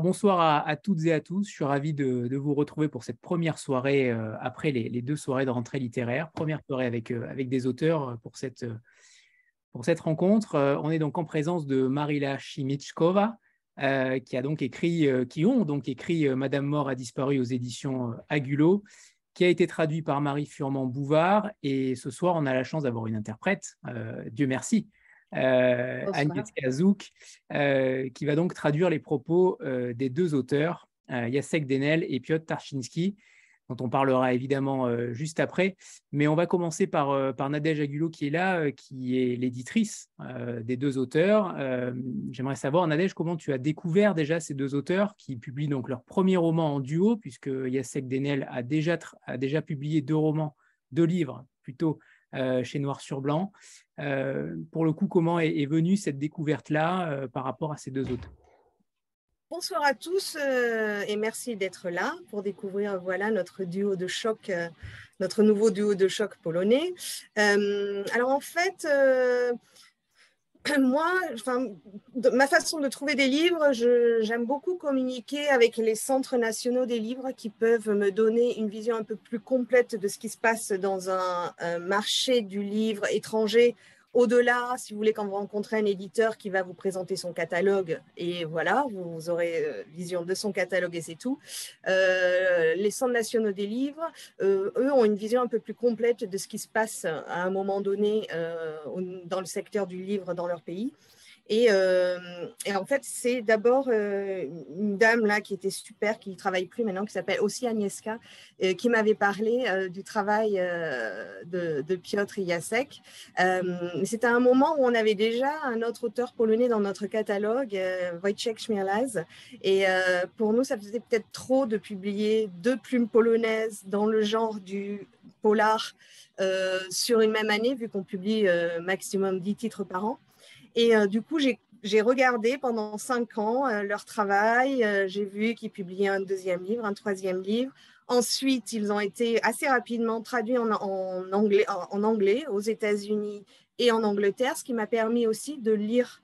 Bonsoir à, toutes et à tous. Je suis ravi de, vous retrouver pour cette première soirée euh, après les, deux soirées de rentrée littéraire. Première soirée avec, euh, avec des auteurs pour cette, pour cette rencontre. on est donc en présence de Marila Chimichkova, qui a ont écrit Madame Mort a disparu aux éditions Agulot, qui a été traduit par Marie Furman Bouvard. Et ce soir, on a la chance d'avoir une interprète. Dieu merci euh, Agnès Kazouk, euh, qui va donc traduire les propos euh, des deux auteurs, Jacek Denel et Piotr Tarczynski, dont on parlera évidemment juste après. Mais on va commencer par, par Nadège Agulot, qui est là, qui est l'éditrice des deux auteurs. J'aimerais savoir, Nadège, comment tu as découvert déjà ces deux auteurs qui publient donc leur premier roman en duo, puisque Jacek Denel a déjà, a déjà publié deux romans, deux livres plutôt, chez Noir sur Blanc. Euh, pour le coup, comment est, venue cette découverte-là euh, par rapport à ces deux auteurs Bonsoir à tous euh, et merci d'être là pour découvrir voilà notre duo de choc, notre nouveau duo de choc polonais. alors en fait, moi, ma façon de trouver des livres, j'aime beaucoup communiquer avec les centres nationaux des livres qui peuvent me donner une vision un peu plus complète de ce qui se passe dans un, marché du livre étranger au-delà, si vous voulez, quand vous rencontrez un éditeur qui va vous présenter son catalogue, et voilà, vous, aurez euh, vision de son catalogue et c'est tout. Euh, les centres nationaux des livres, euh, eux, ont une vision un peu plus complète de ce qui se passe à un moment donné dans le secteur du livre dans leur pays. Euh, et, en fait, c'est d'abord euh, une dame là qui était super, qui ne travaille plus maintenant, qui s'appelle aussi Agnieszka, euh, qui m'avait parlé du travail de, Piotr Jacek. C'était un moment où on avait déjà un autre auteur polonais dans notre catalogue, Wojciech Śmierlaz. Et pour nous, ça faisait peut-être trop de publier deux plumes polonaises dans le genre du polar sur une même année, vu qu'on publie maximum 10 titres par an. Et euh, du coup, j'ai regardé pendant cinq ans euh, leur travail. Euh, j'ai vu qu'ils publiaient un deuxième livre, un troisième livre. Ensuite, ils ont été assez rapidement traduits en, anglais, en, anglais, aux États-Unis et en Angleterre, ce qui m'a permis aussi de lire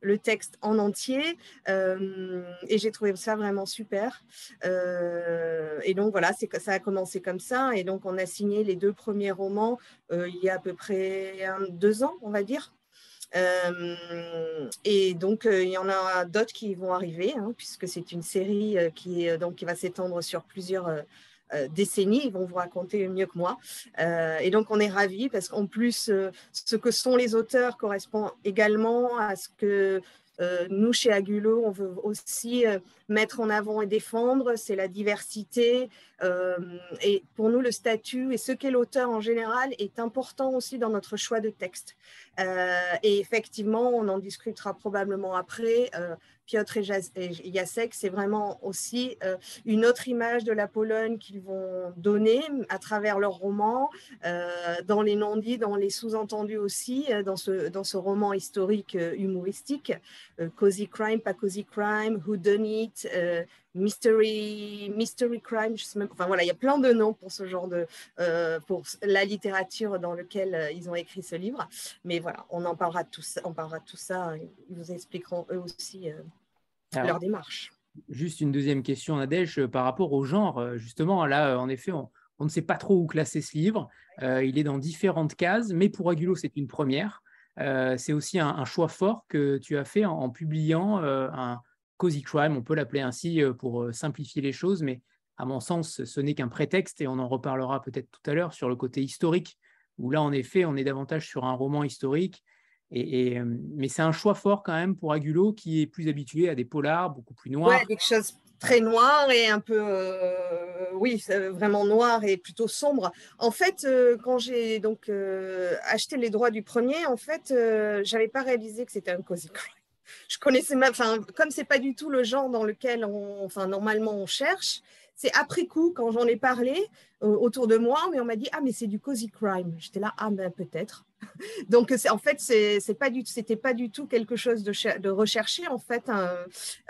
le texte en entier. et j'ai trouvé ça vraiment super. et donc voilà, ça a commencé comme ça. Et donc on a signé les deux premiers romans il y a à peu près deux ans, on va dire. Euh, et donc, euh, il y en a d'autres qui vont arriver, hein, puisque c'est une série euh, qui, donc, qui va s'étendre sur plusieurs décennies. Ils vont vous raconter mieux que moi. et donc, on est ravis parce qu'en plus, ce que sont les auteurs correspond également à ce que nous, chez Agulo, on veut aussi mettre en avant et défendre, c'est la diversité. et pour nous, le statut et ce qu'est l'auteur en général est important aussi dans notre choix de texte. et effectivement, on en discutera probablement après. Piotr et Jacek, c'est vraiment aussi euh, une autre image de la Pologne qu'ils vont donner à travers leur roman, euh, dans les non-dits, dans les sous-entendus aussi, euh, dans, ce, dans ce roman historique humoristique, Cozy Crime, pas Cozy Crime, Who Done It, Mystery, Mystery Crime, je sais même, enfin voilà, il y a plein de noms pour ce genre de, pour la littérature dans laquelle ils ont écrit ce livre. Mais voilà, on en parlera de tout ça, on parlera de tout ça. Ils vous expliqueront eux aussi leur démarche. Juste une deuxième question, Nadège, par rapport au genre. Justement, là, en effet, on, ne sait pas trop où classer ce livre. il est dans différentes cases, mais pour Agulo, c'est une première. c'est aussi un, choix fort que tu as fait en, publiant un cozy crime, on peut l'appeler ainsi pour simplifier les choses, mais à mon sens, ce n'est qu'un prétexte et on en reparlera peut-être tout à l'heure sur le côté historique, où là, en effet, on est davantage sur un roman historique et, mais c'est un choix fort quand même pour Agulo qui est plus habitué à des polars beaucoup plus noirs. Ouais, quelque chose très noir et un peu, oui, vraiment noir et plutôt sombre. En fait, quand j'ai donc acheté les droits du premier, en fait, j'avais pas réalisé que c'était un cozy crime. Je connaissais même, enfin, comme c'est pas du tout le genre dans lequel on, enfin, normalement on cherche, c'est après coup, quand j'en ai parlé autour de moi, mais on m'a dit Ah, mais c'est du cozy crime. J'étais là, ah, ben peut-être. Donc, en fait, du, c'était pas du tout quelque chose de, recherché. En fait,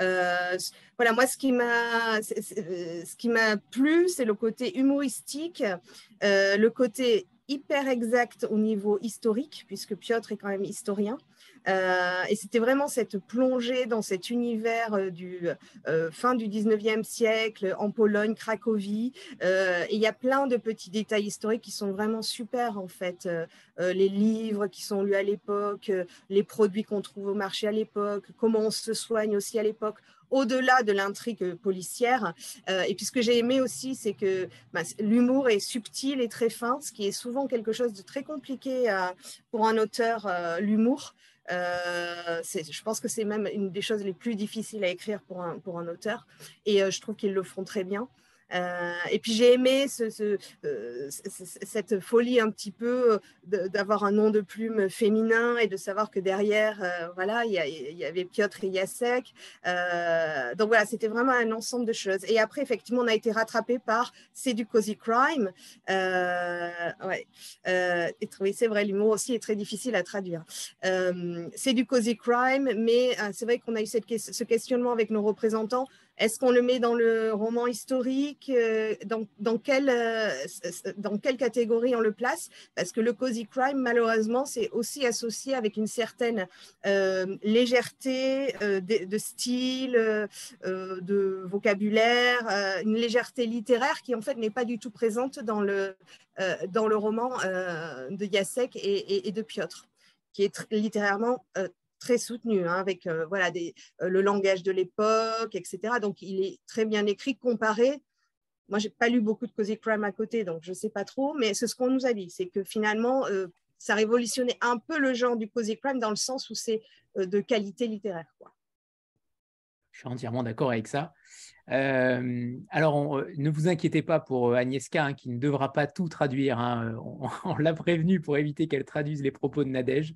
euh, voilà, moi, ce qui m'a, ce qui m'a plu, c'est le côté humoristique, euh, le côté hyper exact au niveau historique, puisque Piotr est quand même historien. Euh, et c'était vraiment cette plongée dans cet univers euh, du fin du 19e siècle en Pologne, Cracovie. et il y a plein de petits détails historiques qui sont vraiment super en fait. les livres qui sont lus à l'époque, les produits qu'on trouve au marché à l'époque, comment on se soigne aussi à l'époque au-delà de l'intrigue policière. Euh, et puis ce que j'ai aimé aussi, c'est que bah, l'humour est subtil et très fin, ce qui est souvent quelque chose de très compliqué euh, pour un auteur, euh, l'humour. Je pense que c'est même une des choses les plus difficiles à écrire pour un, pour un auteur. Et je trouve qu'ils le font très bien. Euh, et puis j'ai aimé euh, cette folie un petit peu euh, d'avoir un nom de plume féminin et de savoir que derrière, voilà, il y, avait Piotr et Jacek. donc voilà, c'était vraiment un ensemble de choses. Et après, effectivement, on a été rattrapé par C'est du cozy crime. ouais. et oui, c'est vrai, l'humour aussi est très difficile à traduire. c'est du cozy crime, mais c'est vrai qu'on a eu ce questionnement avec nos représentants est-ce qu'on le met dans le roman historique euh, dans, euh, dans quelle catégorie on le place? Parce que le cozy crime, malheureusement, c'est aussi associé avec une certaine euh, légèreté de, style, de vocabulaire, une légèreté littéraire qui en fait n'est pas du tout présente dans le, roman de Jacek et, et, de Piotr, qui est littérairement très soutenu, hein, avec euh, voilà, euh, le langage de l'époque, etc. Donc, il est très bien écrit, comparé. Moi, j'ai pas lu beaucoup de Cozy Crime à côté, donc je sais pas trop, mais c'est ce qu'on nous a dit, c'est que finalement, euh, ça révolutionnait un peu le genre du Cozy Crime dans le sens où c'est de qualité littéraire. Je suis entièrement d'accord avec ça. alors, ne vous inquiétez pas pour Agnieszka, hein, qui ne devra pas tout traduire. Hein. On, on l'a prévenu pour éviter qu'elle traduise les propos de Nadège.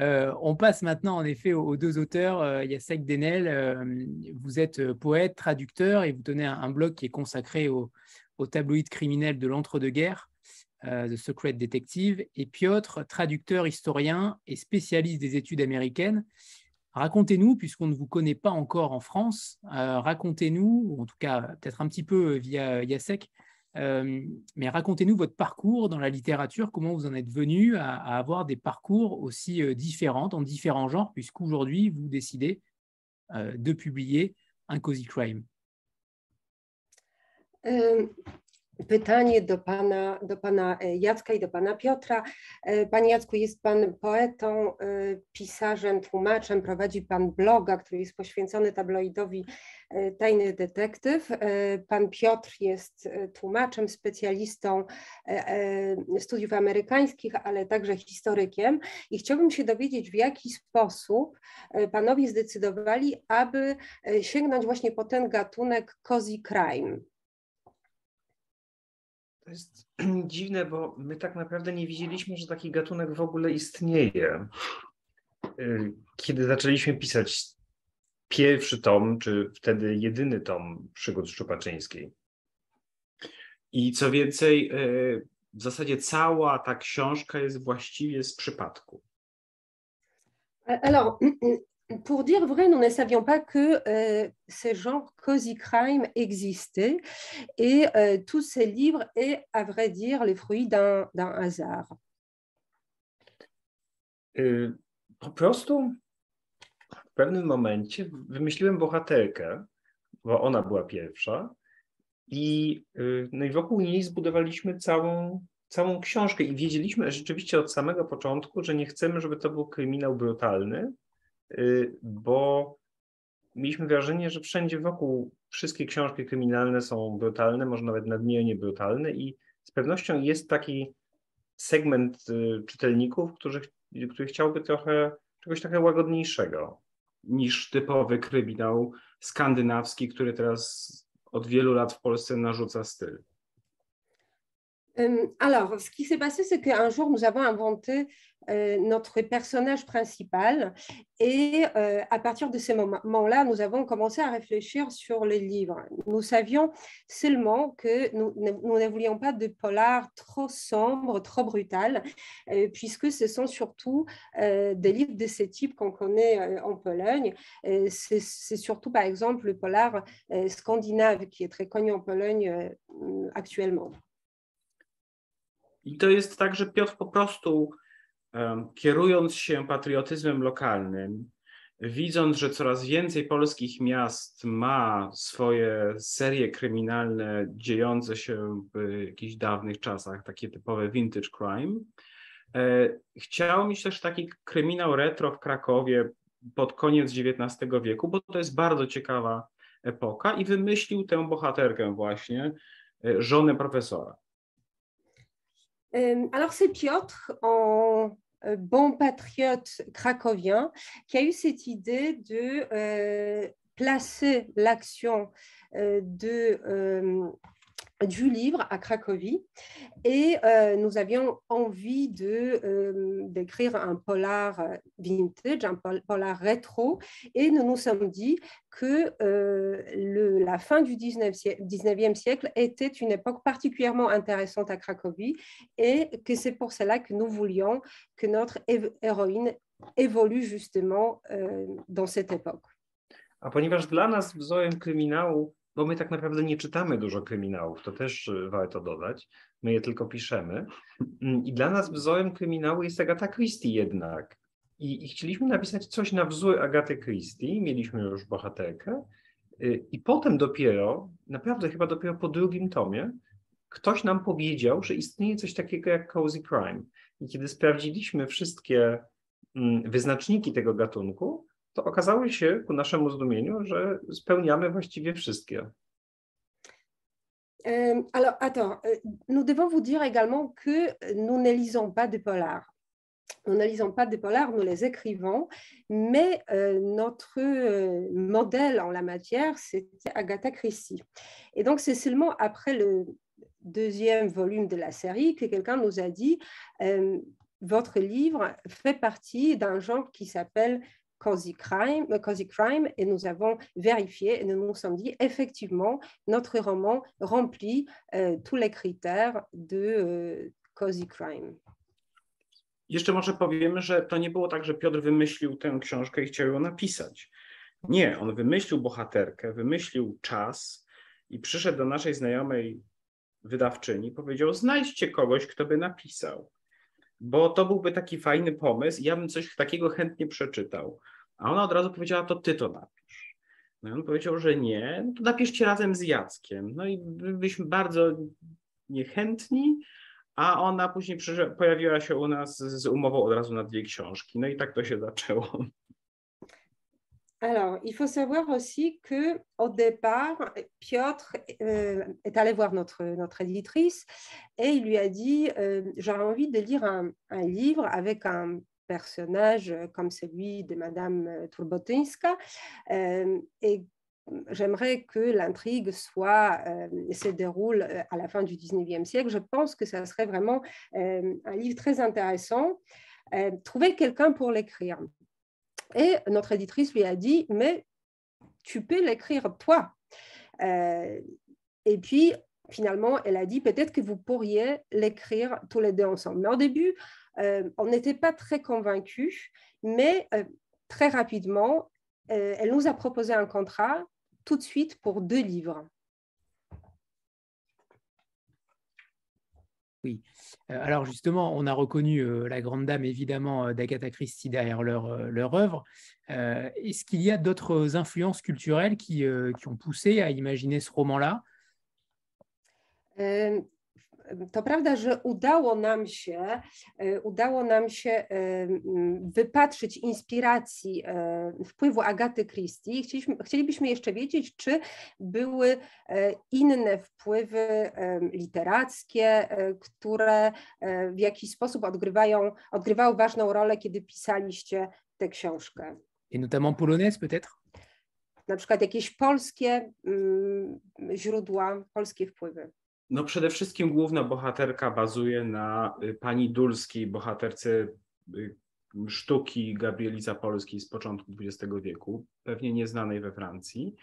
Euh, on passe maintenant en effet aux, deux auteurs. Euh, Denel, euh, vous êtes poète, traducteur et vous tenez un, blog qui est consacré au, tabloïd criminel de l'entre-deux-guerres, The Secret Detective, et Piotr, traducteur, historien et spécialiste des études américaines. Racontez-nous, puisqu'on ne vous connaît pas encore en France, racontez-nous, ou en tout cas peut-être un petit peu via Yasek, euh, mais racontez-nous votre parcours dans la littérature, comment vous en êtes venu à, avoir des parcours aussi euh, différents, dans différents genres, puisqu'aujourd'hui, vous décidez euh, de publier un Cozy Crime? Pytanie do pana, do pana e, Jacka i do pana Piotra. E, panie Jacku, jest pan poetą, e, pisarzem, tłumaczem, prowadzi pan bloga, który jest poświęcony tabloidowi Tajny Detektyw. Pan Piotr jest tłumaczem, specjalistą studiów amerykańskich, ale także historykiem i chciałbym się dowiedzieć, w jaki sposób panowie zdecydowali, aby sięgnąć właśnie po ten gatunek cozy crime. To jest dziwne, bo my tak naprawdę nie wiedzieliśmy, że taki gatunek w ogóle istnieje. Y, kiedy zaczęliśmy pisać pierwszy tom, czy wtedy jedyny tom przygód Szczupaczyńskiej. I co więcej, y, w zasadzie cała ta książka jest właściwie z przypadku. Alors, pour dire vrai, nous ne savions pas que euh, ce genre cozy crime existait et euh, tous ces livres est, à vrai dire, les fruits d'un hasard. Y, po prostu w pewnym momencie wymyśliłem bohaterkę, bo ona była pierwsza. I, y, no i wokół niej zbudowaliśmy całą, całą książkę. I wiedzieliśmy rzeczywiście od samego początku, że nie chcemy, żeby to był kryminał brutalny, bo mieliśmy wrażenie, że wszędzie wokół wszystkie książki kryminalne są brutalne, może nawet nadmiernie brutalne i z pewnością jest taki segment y, czytelników, którzy, który chciałby trochę czegoś trochę łagodniejszego niż typowy kryminał skandynawski, który teraz od wielu lat w Polsce narzuca styl. Alors, ce qui s'est passé, c'est qu'un jour, nous avons inventé Euh, notre personnage principal. Et euh, à partir de ce moment-là, nous avons commencé à réfléchir sur les livres. Nous savions seulement que nous, ne voulions pas de polar trop sombre, trop brutal, euh, puisque ce sont surtout des livres de ce type qu'on connaît en Pologne. C'est surtout, par exemple, le polar scandinave qui est très connu en Pologne actuellement. I to jest tak, że Piotr po prostu kierując się patriotyzmem lokalnym, widząc, że coraz więcej polskich miast ma swoje serie kryminalne dziejące się w jakichś dawnych czasach, takie typowe vintage crime, e, chciał mieć też taki kryminał retro w Krakowie pod koniec XIX wieku, bo to jest bardzo ciekawa epoka i wymyślił tę bohaterkę właśnie, e, żonę profesora. Alors c'est Piotr en Euh, bon patriote cracovien qui a eu cette idée de euh, placer l'action euh, de du livre à Cracovie et euh, nous avions envie euh, d'écrire un polar vintage, un polar rétro et nous nous sommes dit que euh, la fin du 19e, siècle était une époque particulièrement intéressante à Cracovie et que c'est pour cela que nous voulions que notre héroïne évolue justement dans cette époque. A ponieważ dla nas wzorem kryminału bo my tak naprawdę nie czytamy dużo kryminałów, to też y, warto dodać. My je tylko piszemy. Mm, I dla nas wzorem kryminału jest Agata Christie jednak. I, I, chcieliśmy napisać coś na wzór Agaty Christie. Mieliśmy już bohaterkę. Y, I potem dopiero, naprawdę chyba dopiero po drugim tomie, ktoś nam powiedział, że istnieje coś takiego jak cozy crime. I kiedy sprawdziliśmy wszystkie mm, wyznaczniki tego gatunku, to alors, attends, euh, nous devons vous dire également que nous ne lisons pas de polar. Nous ne lisons pas de polar, nous les écrivons, mais euh, notre euh, modèle en la matière, c'était Agatha Christie. Et donc, c'est seulement après le deuxième volume de la série que quelqu'un nous a dit, votre livre fait partie d'un genre qui s'appelle Cozy Crime, Cozy Crime et nous avons vérifié et nous nous sommes dit effectivement notre roman remplit euh, tous les critères de euh, Cozy Crime. Jeszcze może powiemy, że to nie było tak, że Piotr wymyślił tę książkę i chciał ją napisać. Nie, on wymyślił bohaterkę, wymyślił czas i przyszedł do naszej znajomej wydawczyni, powiedział: Znajdźcie kogoś, kto by napisał bo to byłby taki fajny pomysł, ja bym coś takiego chętnie przeczytał. A ona od razu powiedziała, to ty to napisz. No i on powiedział, że nie, no to napiszcie razem z Jackiem. No i byliśmy bardzo niechętni, a ona później pojawiła się u nas z umową od razu na dwie książki. No i tak to się zaczęło. Alors, il faut savoir aussi que au départ, Piotr euh, est allé voir notre, notre éditrice et il lui a dit euh, J'aurais envie de lire un, livre avec un personnage comme celui de Madame Turbotinska euh, et j'aimerais que l'intrigue soit se déroule à la fin du 19e siècle. Je pense que ça serait vraiment un livre très intéressant. trouver quelqu'un pour l'écrire. Et notre éditrice lui a dit, mais tu peux l'écrire toi. Euh, et puis, finalement, elle a dit, peut-être que vous pourriez l'écrire tous les deux ensemble. Mais au début, euh, on n'était pas très convaincus, mais euh, très rapidement, elle nous a proposé un contrat tout de suite pour deux livres. Oui. Euh, alors justement, on a reconnu euh, la grande dame évidemment euh, d'Agatha Christie derrière leur, œuvre. Est-ce qu'il y a d'autres influences culturelles qui, ont poussé à imaginer ce roman-là? To prawda, że udało nam się, e, udało nam się e, wypatrzyć inspiracji e, wpływu Agaty Christie. Chcieliśmy, chcielibyśmy jeszcze wiedzieć, czy były inne wpływy literackie, które w jakiś sposób odgrywają, odgrywały ważną rolę, kiedy pisaliście tę książkę. Et notamment polonaise peut-être? Na przykład jakieś polskie mm, źródła, polskie wpływy. No przede wszystkim główna bohaterka bazuje na pani Dulskiej, bohaterce sztuki Gabrieli Zapolskiej z początku XX wieku, pewnie nieznanej we Francji.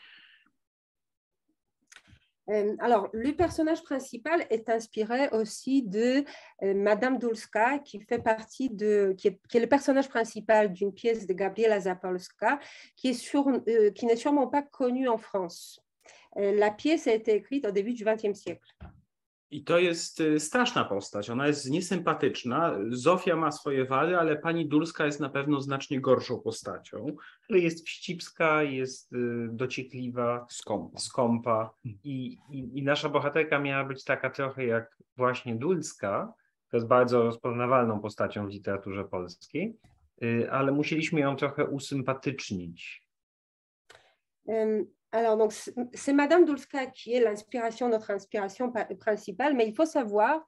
Alors, le personnage principal est inspiré aussi de euh, Madame Dulska, qui fait partie de, qui est le personnage principal d'une pièce de Gabriela Zapolska, qui est sur, euh, qui n'est sûrement pas connue en France. Euh, la pièce a été écrite au début du XXe siècle. I to jest y, straszna postać. Ona jest niesympatyczna. Zofia ma swoje wady, ale pani Dulska jest na pewno znacznie gorszą postacią. Jest wścibska, jest y, dociekliwa, Skąpa. skąpa. I, i, I nasza bohaterka miała być taka trochę jak właśnie Dulska. To jest bardzo rozpoznawalną postacią w literaturze polskiej, y, ale musieliśmy ją trochę usympatycznić. Alors, donc, c'est Madame Dulska qui est l'inspiration, notre inspiration pa- principale, mais il faut savoir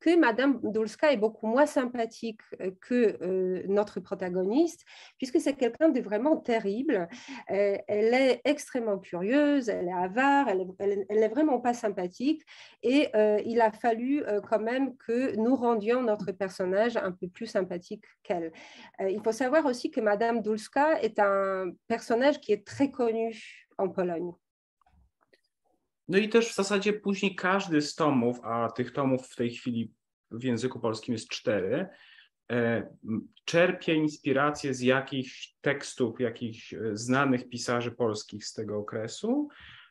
que Madame Dulska est beaucoup moins sympathique euh, que euh, notre protagoniste, puisque c'est quelqu'un de vraiment terrible. Euh, elle est extrêmement curieuse, elle est avare, elle est- elle est- elle n'est vraiment pas sympathique, et il a fallu quand même que nous rendions notre personnage un peu plus sympathique qu'elle. Il faut savoir aussi que Madame Dulska est un personnage qui est très connu Pologne. No i też w zasadzie później każdy z tomów, a tych tomów w tej chwili w języku polskim jest cztery, e, czerpie inspirację z jakichś tekstów, jakichś e, znanych pisarzy polskich z tego okresu.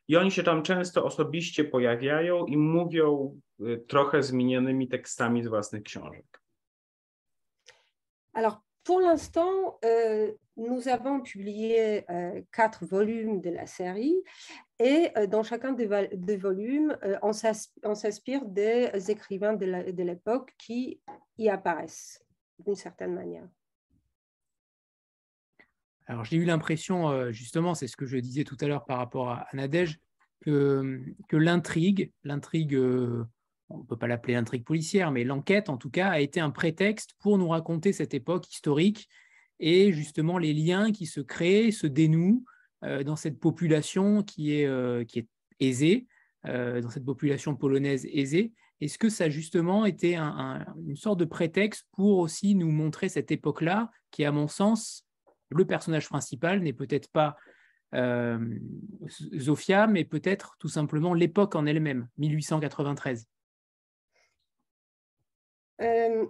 I oni się tam często osobiście pojawiają i mówią e, trochę zmienionymi tekstami z własnych książek. Alors, pour l'instant, euh, nous avons publié euh, quatre volumes de la série et euh, dans chacun des, volumes, euh, on s'inspire des écrivains de l'époque qui y apparaissent d'une certaine manière. Alors, j'ai eu l'impression, justement, c'est ce que je disais tout à l'heure par rapport à, Nadège, que, que l'intrigue, l'intrigue, on ne peut pas l'appeler intrigue policière, mais l'enquête, en tout cas, a été un prétexte pour nous raconter cette époque historique et justement les liens qui se créent, se dénouent euh, dans cette population qui est, euh, qui est aisée, euh, dans cette population polonaise aisée. Est-ce que ça, justement, était un- un- une sorte de prétexte pour aussi nous montrer cette époque-là, qui, à mon sens, le personnage principal n'est peut-être pas Zofia, mais peut-être tout simplement l'époque en elle-même, 1893. Em,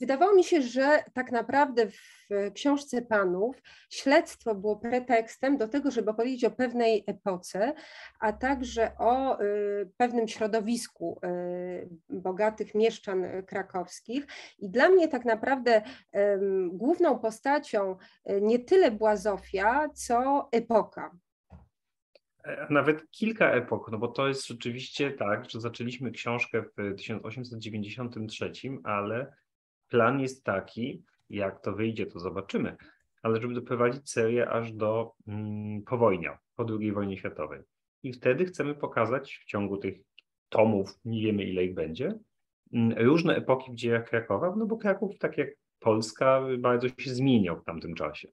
Wydawało mi się, że tak naprawdę w książce panów śledztwo było pretekstem do tego, żeby opowiedzieć o pewnej epoce, a także o y, pewnym środowisku y, bogatych mieszczan krakowskich. I dla mnie tak naprawdę główną postacią nie tyle była Zofia, co epoka. E, Nawet kilka epok, no bo to jest rzeczywiście tak, że zaczęliśmy książkę w 1893, ale plan jest taki, jak to wyjdzie, to zobaczymy, ale żeby doprowadzić serię aż do mm, powojnia, po II wojnie światowej. I wtedy chcemy pokazać w ciągu tych tomów, nie wiemy ile ich będzie, mm, różne epoki w dziejach Krakowa, no bo Kraków, tak jak Polska, bardzo się zmieniał w tamtym czasie.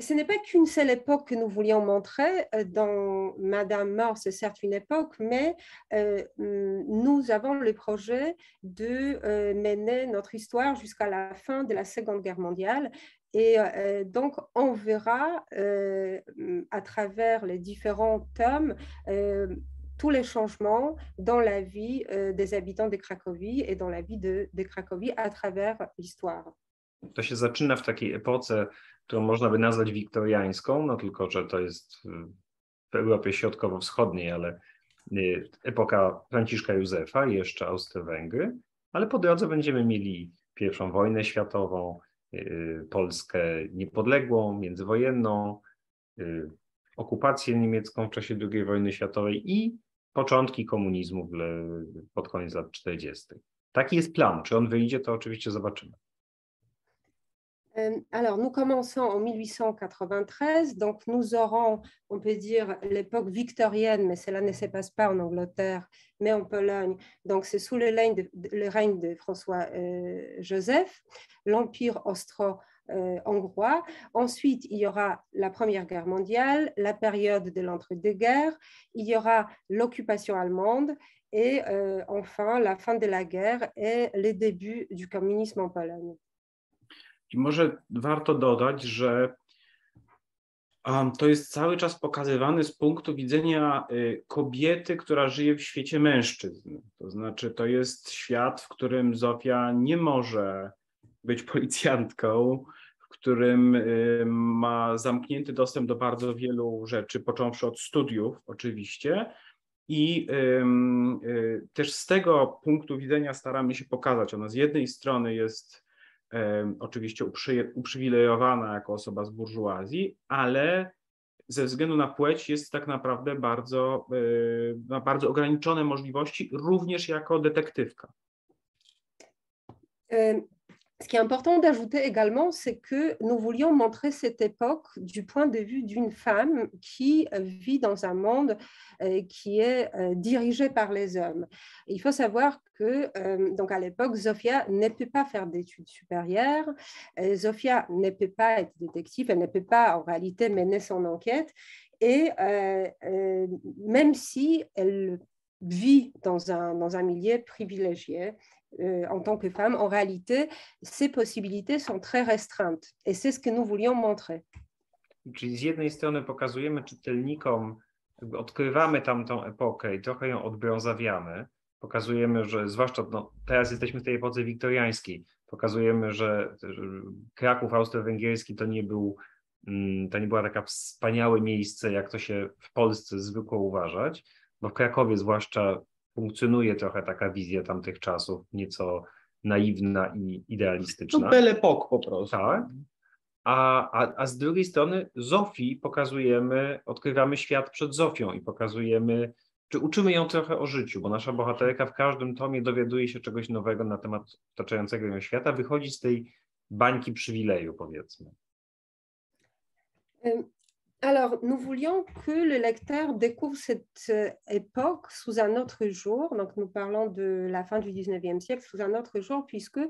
Ce, n'est pas qu'une seule époque que nous voulions montrer. Euh, Dans Madame Mort, c'est certes une époque, mais euh, hum, nous avons le projet de euh, mener notre histoire jusqu'à la fin de la Seconde Guerre mondiale. Et donc, on verra hum, à travers les différents tomes tous les changements dans la vie des habitants de Cracovie et dans la vie de Cracovie à travers l'histoire. To się zaczyna w takiej epoce, którą można by nazwać wiktoriańską, no tylko, że to jest w Europie Środkowo-Wschodniej, ale y, epoka Franciszka Józefa i jeszcze Austro-Węgry, ale po drodze będziemy mieli pierwszą wojnę światową, y, Polskę niepodległą, międzywojenną, y, okupację niemiecką w czasie II wojny światowej i początki komunizmu pod koniec lat 40. Taki jest plan. Czy on wyjdzie, to oczywiście zobaczymy. Euh, Alors, nous commençons en 1893, donc nous aurons, on peut dire, l'époque victorienne, mais cela ne se passe pas en Angleterre, mais en Pologne. Donc, c'est sous le règne de, François euh, Joseph, l'Empire austro-hongrois. Ensuite, il y aura la Première Guerre mondiale, la période de l'entre-deux-guerres, il y aura l'occupation allemande et euh, enfin la fin de la guerre et le début du communisme en Pologne. I może warto dodać, że um, to jest cały czas pokazywane z punktu widzenia y, kobiety, która żyje w świecie mężczyzn. To znaczy, to jest świat, w którym Zofia nie może być policjantką, w którym y, ma zamknięty dostęp do bardzo wielu rzeczy, począwszy od studiów oczywiście. I y, też z tego punktu widzenia staramy się pokazać. Ona z jednej strony jest oczywiście uprzywilejowana jako osoba z burżuazji, ale ze względu na płeć jest tak naprawdę bardzo, ma bardzo ograniczone możliwości, również jako detektywka. Ce qui est important d'ajouter également, c'est que nous voulions montrer cette époque du point de vue d'une femme qui vit dans un monde euh, qui est euh, dirigé par les hommes. Il faut savoir que, euh, donc à l'époque, Zofia ne peut pas faire d'études supérieures, Zofia ne peut pas être détective, elle ne peut pas en réalité mener son enquête. Et même si elle vit dans un, dans un milieu privilégié, euh, en tant que femme, en réalité, ces possibilités sont très restreintes. Et c'est ce que nous voulions montrer. Czyli z jednej strony pokazujemy czytelnikom, odkrywamy tamtą epokę i trochę ją odbrązawiamy. Pokazujemy, że zwłaszcza no, teraz jesteśmy w tej epoce wiktoriańskiej, pokazujemy, że, że Kraków austro-węgierski to nie był mm, to nie była taka wspaniałe miejsce, jak to się w Polsce zwykło uważać, bo w Krakowie zwłaszcza funkcjonuje trochę taka wizja tamtych czasów, nieco naiwna i idealistyczna. No belle époque po prostu. Tak. A, a, a z drugiej strony Zofii pokazujemy, odkrywamy świat przed Zofią i pokazujemy, czy uczymy ją trochę o życiu, bo nasza bohaterka w każdym tomie dowiaduje się czegoś nowego na temat otaczającego ją świata, wychodzi z tej bańki przywileju, powiedzmy. Alors, nous voulions que le lecteur découvre cette euh, époque sous un autre jour. Donc, nous parlons de la fin du 19e siècle sous un autre jour, puisque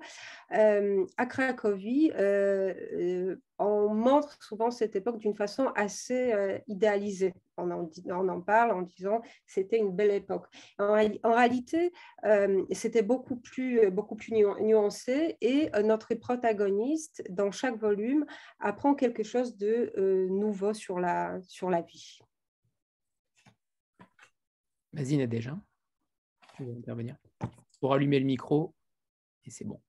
euh, à Cracovie, euh, on montre souvent cette époque d'une façon assez euh, idéalisée. On en, parle en disant c'était une belle époque. En, réalité, euh, c'était beaucoup plus, beaucoup plus nuancé et euh, notre protagoniste, dans chaque volume, apprend quelque chose de euh, nouveau sur la, sur la vie. Vas-y, déjà. Tu veux intervenir Pour allumer le micro, et c'est bon.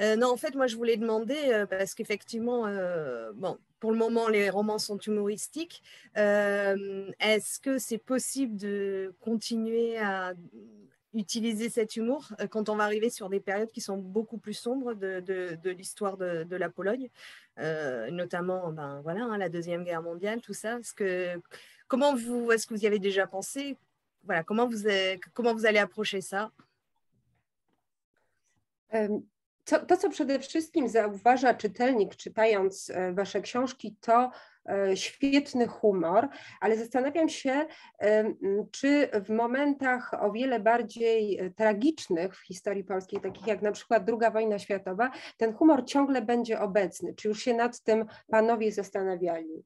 Euh, non, en fait, moi, je voulais demander, euh, parce qu'effectivement, euh, bon, pour le moment, les romans sont humoristiques. Est-ce que c'est possible de continuer à utiliser cet humour quand on va arriver sur des périodes qui sont beaucoup plus sombres de, l'histoire de, la Pologne, notamment ben, voilà, hein, la Deuxième Guerre mondiale, tout ça? Est-ce que, Comment vous, est-ce que vous y avez déjà pensé? Voilà, comment, vous, comment vous allez approcher ça? To, to, co przede wszystkim zauważa czytelnik, czytając e, Wasze książki, to e, świetny humor, ale zastanawiam się, czy w momentach o wiele bardziej e, tragicznych w historii polskiej, takich jak na przykład II wojna światowa, ten humor ciągle będzie obecny. Czy już się nad tym panowie zastanawiali?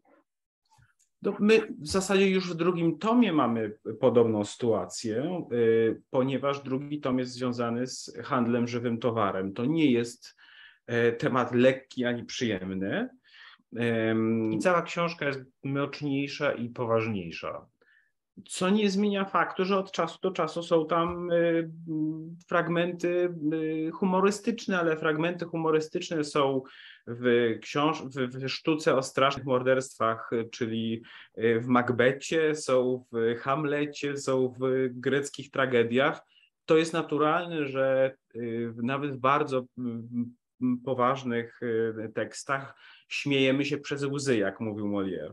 No my w zasadzie już w drugim tomie mamy podobną sytuację, y, ponieważ drugi tom jest związany z handlem żywym towarem. To nie jest e, temat lekki ani przyjemny. I cała książka jest mroczniejsza i poważniejsza. Co nie zmienia faktu, że od czasu do czasu są tam y, fragmenty y, humorystyczne, ale fragmenty humorystyczne są w, książ- w, w sztuce o strasznych morderstwach, czyli y, w Macbecie, są w Hamlecie, są w greckich tragediach. To jest naturalne, że nawet w bardzo poważnych tekstach śmiejemy się przez łzy, jak mówił Molière.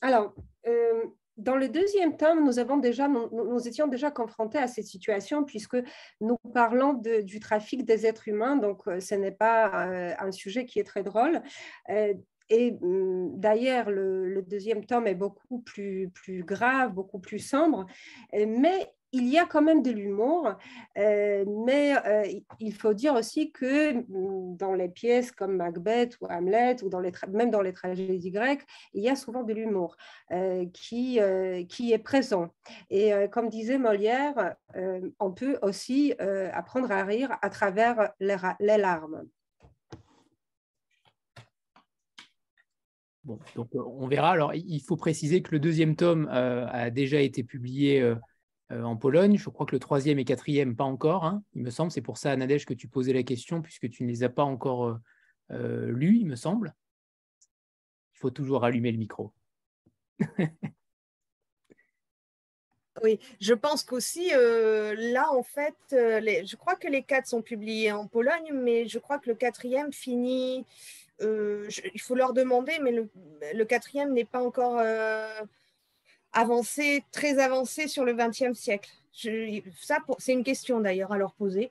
Alors, euh, dans le deuxième tome, nous, étions déjà confrontés à cette situation puisque nous parlons du trafic des êtres humains, donc euh, ce n'est pas un sujet qui est très drôle. et mm, d'ailleurs, le, deuxième tome est beaucoup plus, plus grave, beaucoup plus sombre, mais il y a quand même de l'humour, euh, mais euh, il faut dire aussi que mm, dans les pièces comme Macbeth ou Hamlet, ou même dans les tragédies grecques, il y a souvent de l'humour euh, qui, qui est présent. Et comme disait Molière, on peut aussi apprendre à rire à travers les, larmes. Bon, donc on verra. Alors, il faut préciser que le deuxième tome a déjà été publié en Pologne. Je crois que le troisième et quatrième, pas encore, hein, il me semble. C'est pour ça, Nadège, que tu posais la question, puisque tu ne les as pas encore lus, il me semble. Il faut toujours allumer le micro. Oui, je pense qu'aussi, euh, là, en fait, euh, je crois que les quatre sont publiés en Pologne, mais je crois que le quatrième finit, euh, il faut leur demander, mais le, quatrième n'est pas encore avancé, très avancé sur le XXe siècle. ça, c'est une question d'ailleurs à leur poser.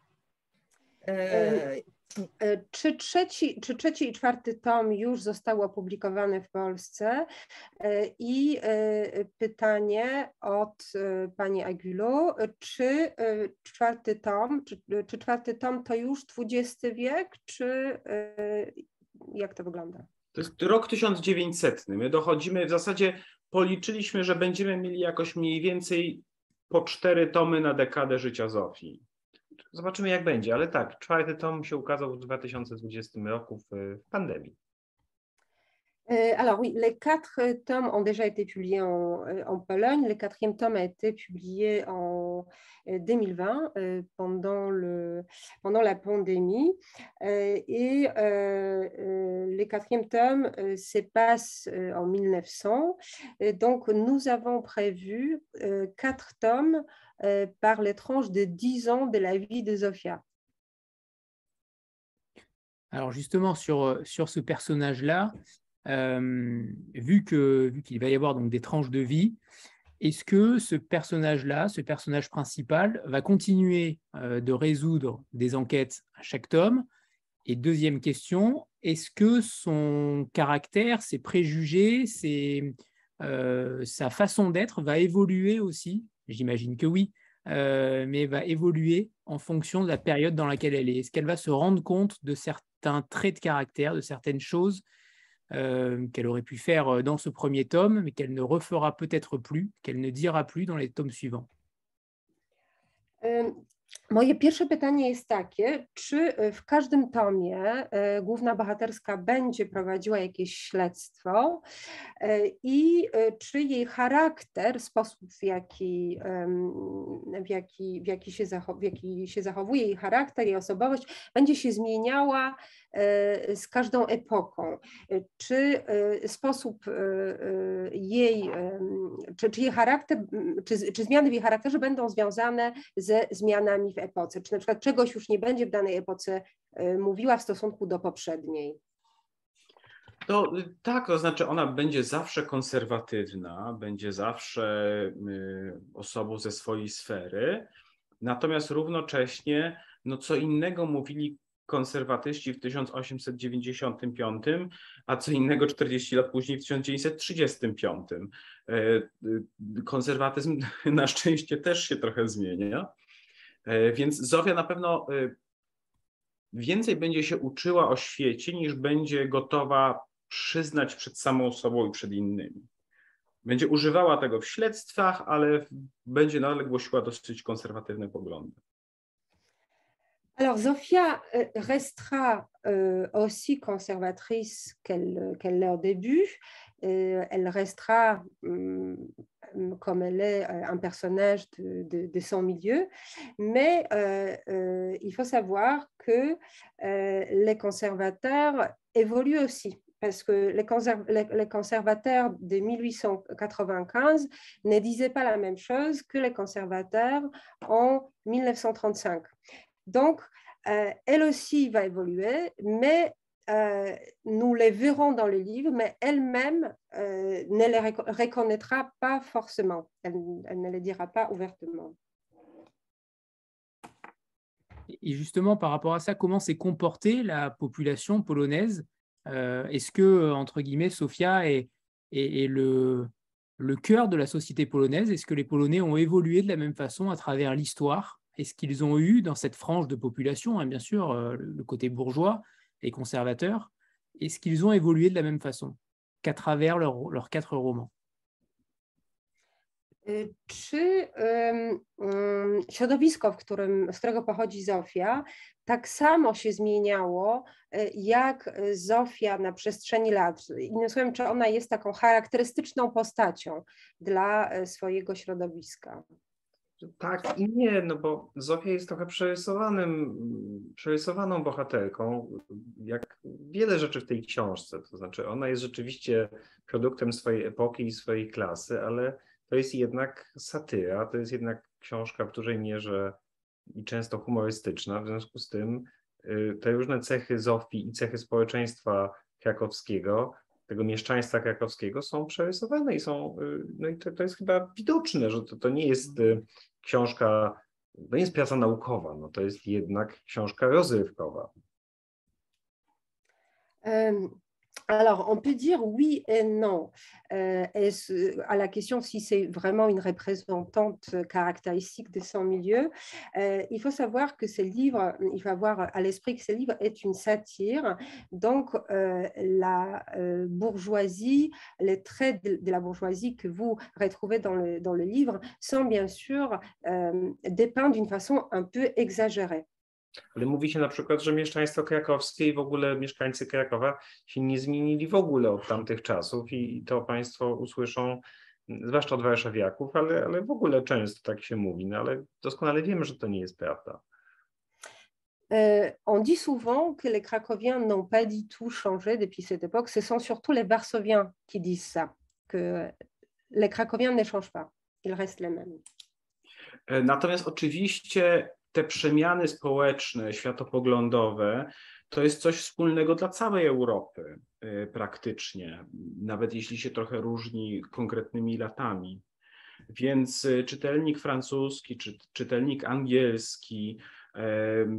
E, czy trzeci, czy trzeci i czwarty tom już zostały opublikowane w Polsce? E, I e, pytanie od pani Aguilu, czy czwarty tom, czy, czy czwarty tom to już XX wiek, czy jak to wygląda? To jest rok 1900. My dochodzimy, w zasadzie policzyliśmy, że będziemy mieli jakoś mniej więcej po cztery tomy na dekadę życia Zofii. Zobaczymy, jak będzie, ale tak, czwarty tom się ukazał w 2020 roku w, pandemii. Euh, alors oui, les quatre tomes ont déjà été publiés en, en, Pologne. Le quatrième tome a été publié en 2020 euh, pendant, le, pendant la pandémie. Euh, et le quatrième tome se passe en 1900. Et donc nous avons prévu quatre tomes euh, par les tranches de 10 ans de la vie de Zofia. Alors justement, sur, euh, sur ce personnage-là, euh, vu qu'il vu va y avoir donc des tranches de vie, est-ce que ce personnage-là, ce personnage principal, va continuer de résoudre des enquêtes à chaque tome? Et deuxième question, est-ce que son caractère, ses préjugés, ses, sa façon d'être va évoluer aussi? J'imagine que oui, euh, mais va évoluer en fonction de la période dans laquelle elle est. Est-ce qu'elle va se rendre compte de certains traits de caractère, de certaines choses euh, qu'elle aurait pu faire euh, dans ce premier tome, mais qu'elle ne refera peut-être plus, qu'elle ne dira plus dans les tomes suivants Moje pierwsze pytanie jest takie, czy e, w każdym tomie e, główna bohaterska będzie prowadziła jakieś śledztwo e, i czy jej charakter, sposób w jaki, w jaki, w jaki, się, zachow, w jaki się zachowuje, jej charakter, jej osobowość będzie się zmieniała z każdą epoką. Czy sposób jej, czy, czy jej charakter, czy, czy zmiany w jej charakterze będą związane ze zmianami w epoce? Czy na przykład czegoś już nie będzie w danej epoce mówiła w stosunku do poprzedniej? To tak, to znaczy ona będzie zawsze konserwatywna, będzie zawsze osobą ze swojej sfery, natomiast równocześnie no co innego mówili konserwatyści w 1895, a co innego 40 lat później w 1935. E, konserwatyzm na szczęście też się trochę zmienia, więc Zofia na pewno więcej będzie się uczyła o świecie, niż będzie gotowa przyznać przed samą sobą i przed innymi. Będzie używała tego w śledztwach, ale będzie nadal głosiła dosyć konserwatywne poglądy. Alors, Zofia euh, restera aussi conservatrice qu'elle l'est au début. Elle restera, hum, comme elle est, un personnage de, son milieu. Mais il faut savoir que les conservateurs évoluent aussi parce que les, conservateurs de 1895 ne disaient pas la même chose que les conservateurs en 1935. Donc, euh, elle aussi va évoluer, mais euh, nous les verrons dans le livre, mais elle-même euh, ne les reconnaîtra pas forcément. Elle, ne les dira pas ouvertement. Et justement, par rapport à ça, comment s'est comportée la population polonaise? Est-ce que, entre guillemets, Sofia est, le, cœur de la société polonaise? Est-ce que les Polonais ont évolué de la même façon à travers l'histoire? Est-ce qu'ils ont eu dans cette frange de population, hein, bien sûr, euh, le côté bourgeois et conservateur, est-ce qu'ils ont évolué de la même façon qu'à travers leurs quatre romans e, Czy um, środowisko, w którym, z którego pochodzi Zofia, tak samo się zmieniało, e, jak Zofia na przestrzeni lat? Innym słowem, czy ona jest taką charakterystyczną postacią dla swojego środowiska? Tak i nie, no bo Zofia jest trochę przerysowanym, przerysowaną bohaterką, jak wiele rzeczy w tej książce. To znaczy, ona jest rzeczywiście produktem swojej epoki i swojej klasy, ale to jest jednak satyra, to jest jednak książka w dużej mierze i często humorystyczna. W związku z tym y, te różne cechy Zofii i cechy społeczeństwa krakowskiego tego mieszczaństwa krakowskiego są przerysowane i są, y, no i to, to jest chyba widoczne, że to, to nie jest y, książka, to nie jest praca naukowa, no to jest jednak książka rozrywkowa. Alors, on peut dire oui et non. Euh, à la question si c'est vraiment une représentante caractéristique des 100 milieux, euh, il faut savoir que ce livre, il faut avoir à l'esprit que ce livre est une satire. Donc, euh, la bourgeoisie, les traits de, la bourgeoisie que vous retrouvez dans le, dans le livre sont bien sûr dépeints d'une façon un peu exagérée. Ale mówi się na przykład, że mieszczaństwo krakowskie i w ogóle mieszkańcy Krakowa się nie zmienili w ogóle od tamtych czasów i to Państwo usłyszą, zwłaszcza od warszawiaków, ale, ale w ogóle często tak się mówi, no ale doskonale wiemy, że to nie jest prawda. Euh, on dit souvent que les Cracoviens n'ont pas du tout changé depuis cette époque. Ce sont surtout les Varsoviens qui disent ça, que les Cracoviens ne changent pas, ils restent les mêmes. E, natomiast oczywiście te przemiany społeczne, światopoglądowe, to jest coś wspólnego dla całej Europy y, praktycznie, nawet jeśli się trochę różni konkretnymi latami. Więc y, czytelnik francuski, czy czytelnik angielski,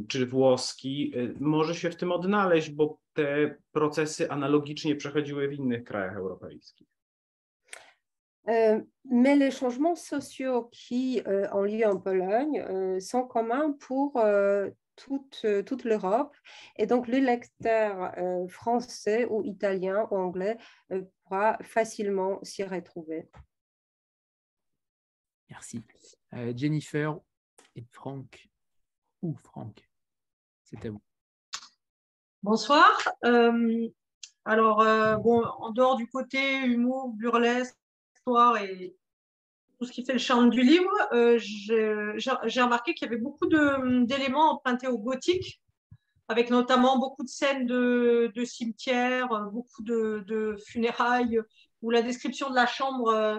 czy włoski y, może się w tym odnaleźć, bo te procesy analogicznie przechodziły w innych krajach europejskich. Euh, mais les changements sociaux qui euh, ont lieu en Pologne euh, sont communs pour toute, toute l'Europe. Et donc, le lecteur français ou italien ou anglais pourra facilement s'y retrouver. Merci. Jennifer et Franck. Ou Franck, c'est à vous. Bonsoir. alors, bon, en dehors du côté humour, burlesque, et tout ce qui fait le charme du livre, euh, j'ai remarqué qu'il y avait beaucoup d'éléments empruntés au gothique, avec notamment beaucoup de scènes de, cimetières, beaucoup de, funérailles, ou la description de la chambre euh,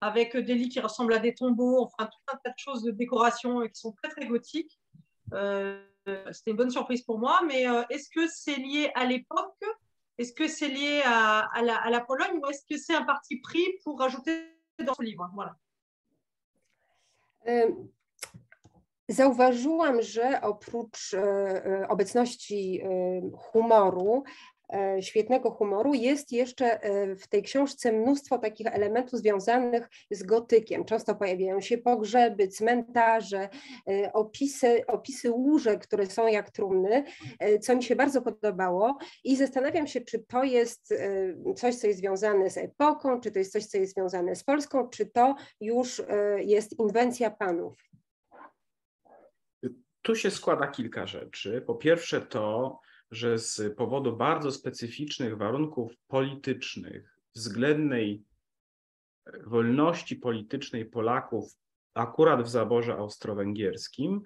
avec des lits qui ressemblent à des tombeaux, enfin tout un tas de choses de décoration qui sont très très gothiques. Euh, c'était une bonne surprise pour moi, mais est-ce que c'est lié à l'époque est-ce que c'est lié à, la, Pologne ou est-ce que c'est un parti pris pour rajouter dans ce livre? Voilà. Zauważyłam, że oprócz obecności humoru E, świetnego humoru, jest jeszcze e, w tej książce mnóstwo takich elementów związanych z gotykiem. Często pojawiają się pogrzeby, cmentarze, e, opisy, opisy łóżek, które są jak trumny, co mi się bardzo podobało i zastanawiam się, czy to jest coś, co jest związane z epoką, czy to jest coś, co jest związane z Polską, czy to już jest inwencja panów. Tu się składa kilka rzeczy. Po pierwsze to, że z powodu bardzo specyficznych warunków politycznych, względnej wolności politycznej Polaków, akurat w zaborze austro-węgierskim,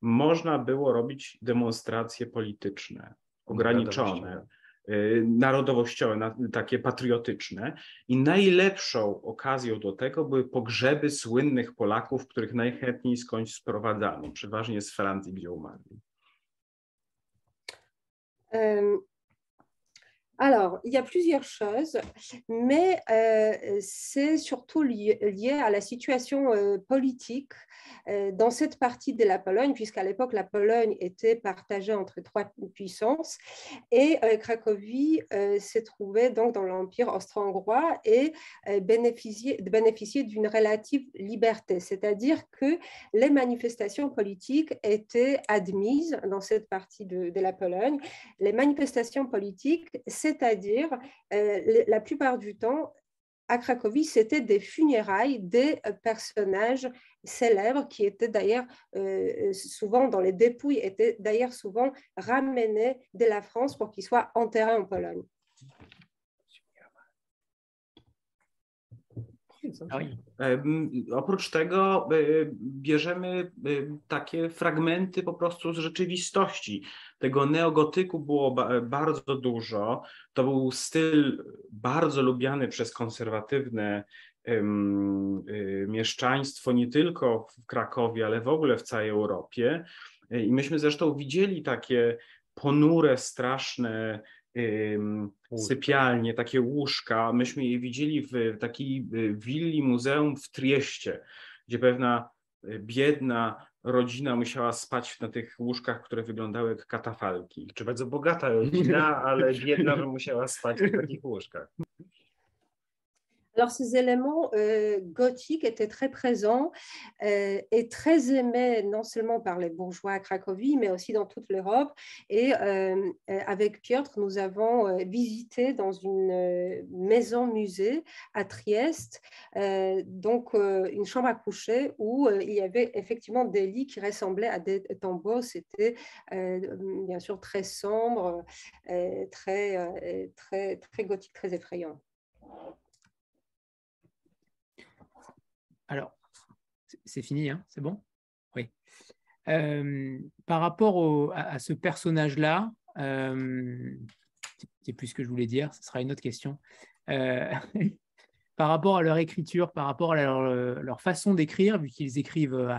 można było robić demonstracje polityczne, ograniczone, y, narodowościowe, takie patriotyczne. I najlepszą okazją do tego były pogrzeby słynnych Polaków, których najchętniej skądś sprowadzano, przeważnie z Francji, gdzie umarli. Um, alors, il y a plusieurs choses, mais euh, c'est surtout lié, à la situation euh, politique euh, dans cette partie de la Pologne, puisqu'à l'époque, la Pologne était partagée entre trois puissances et Cracovie s'est trouvée donc dans l'Empire austro-hongrois et bénéficiait, bénéficiait d'une relative liberté, c'est-à-dire que les manifestations politiques étaient admises dans cette partie de, de la Pologne. Les manifestations politiques, c'est-à-dire euh, la plupart du temps, à Cracovie, c'était des funérailles des euh, personnages célèbres qui étaient d'ailleurs euh, souvent dans les dépouilles, étaient d'ailleurs souvent ramenés de la France pour qu'ils soient enterrés en Pologne. Oprócz tego bierzemy takie fragmenty po prostu z rzeczywistości. Tego neogotyku było bardzo dużo. To był styl bardzo lubiany przez konserwatywne y, mieszczaństwo nie tylko w Krakowie, ale w ogóle w całej Europie. I myśmy zresztą widzieli takie ponure, straszne sypialnie, takie łóżka. Myśmy je widzieli w takiej y, willi muzeum w Trieście, gdzie pewna y, biedna rodzina musiała spać na tych łóżkach, które wyglądały jak katafalki. Czy bardzo bogata rodzina, ale biedna, że musiała spać na takich łóżkach. Alors ces éléments euh, gothiques étaient très présents euh, et très aimés non seulement par les bourgeois à Cracovie, mais aussi dans toute l'Europe. Et euh, avec Piotr, nous avons visité dans une maison-musée à Trieste, donc une chambre à coucher où il y avait effectivement des lits qui ressemblaient à des tombeaux. C'était bien sûr très sombre, très, très, très gothique, très effrayant. Alors, c'est fini, hein c'est bon? Oui. Euh, par rapport à, ce personnage-là, euh, c'est plus ce que je voulais dire, ce sera une autre question. Euh, par rapport à leur écriture, par rapport à leur, façon d'écrire, vu qu'ils écrivent,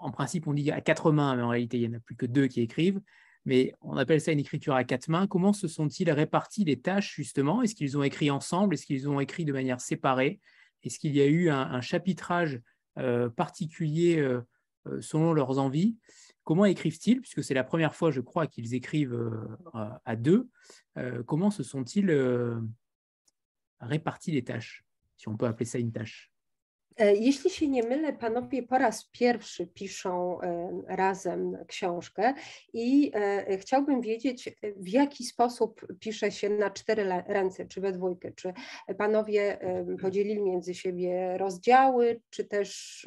en principe on dit à quatre mains, mais en réalité il n'y en a plus que deux qui écrivent, mais on appelle ça une écriture à quatre mains. Comment se sont-ils répartis les tâches justement? Est-ce qu'ils ont écrit ensemble? Est-ce qu'ils ont écrit de manière séparée? Est-ce qu'il y a eu un, chapitrage euh, particulier euh, euh, selon leurs envies? Comment écrivent-ils? Puisque c'est la première fois, je crois, qu'ils écrivent à deux. comment se sont-ils répartis les tâches, si on peut appeler ça une tâche jeśli się nie mylę, panowie po raz pierwszy piszą e, razem książkę i e, chciałbym wiedzieć, w jaki sposób pisze się na cztery ręce, czy we dwójkę, czy panowie podzielili między siebie rozdziały, czy też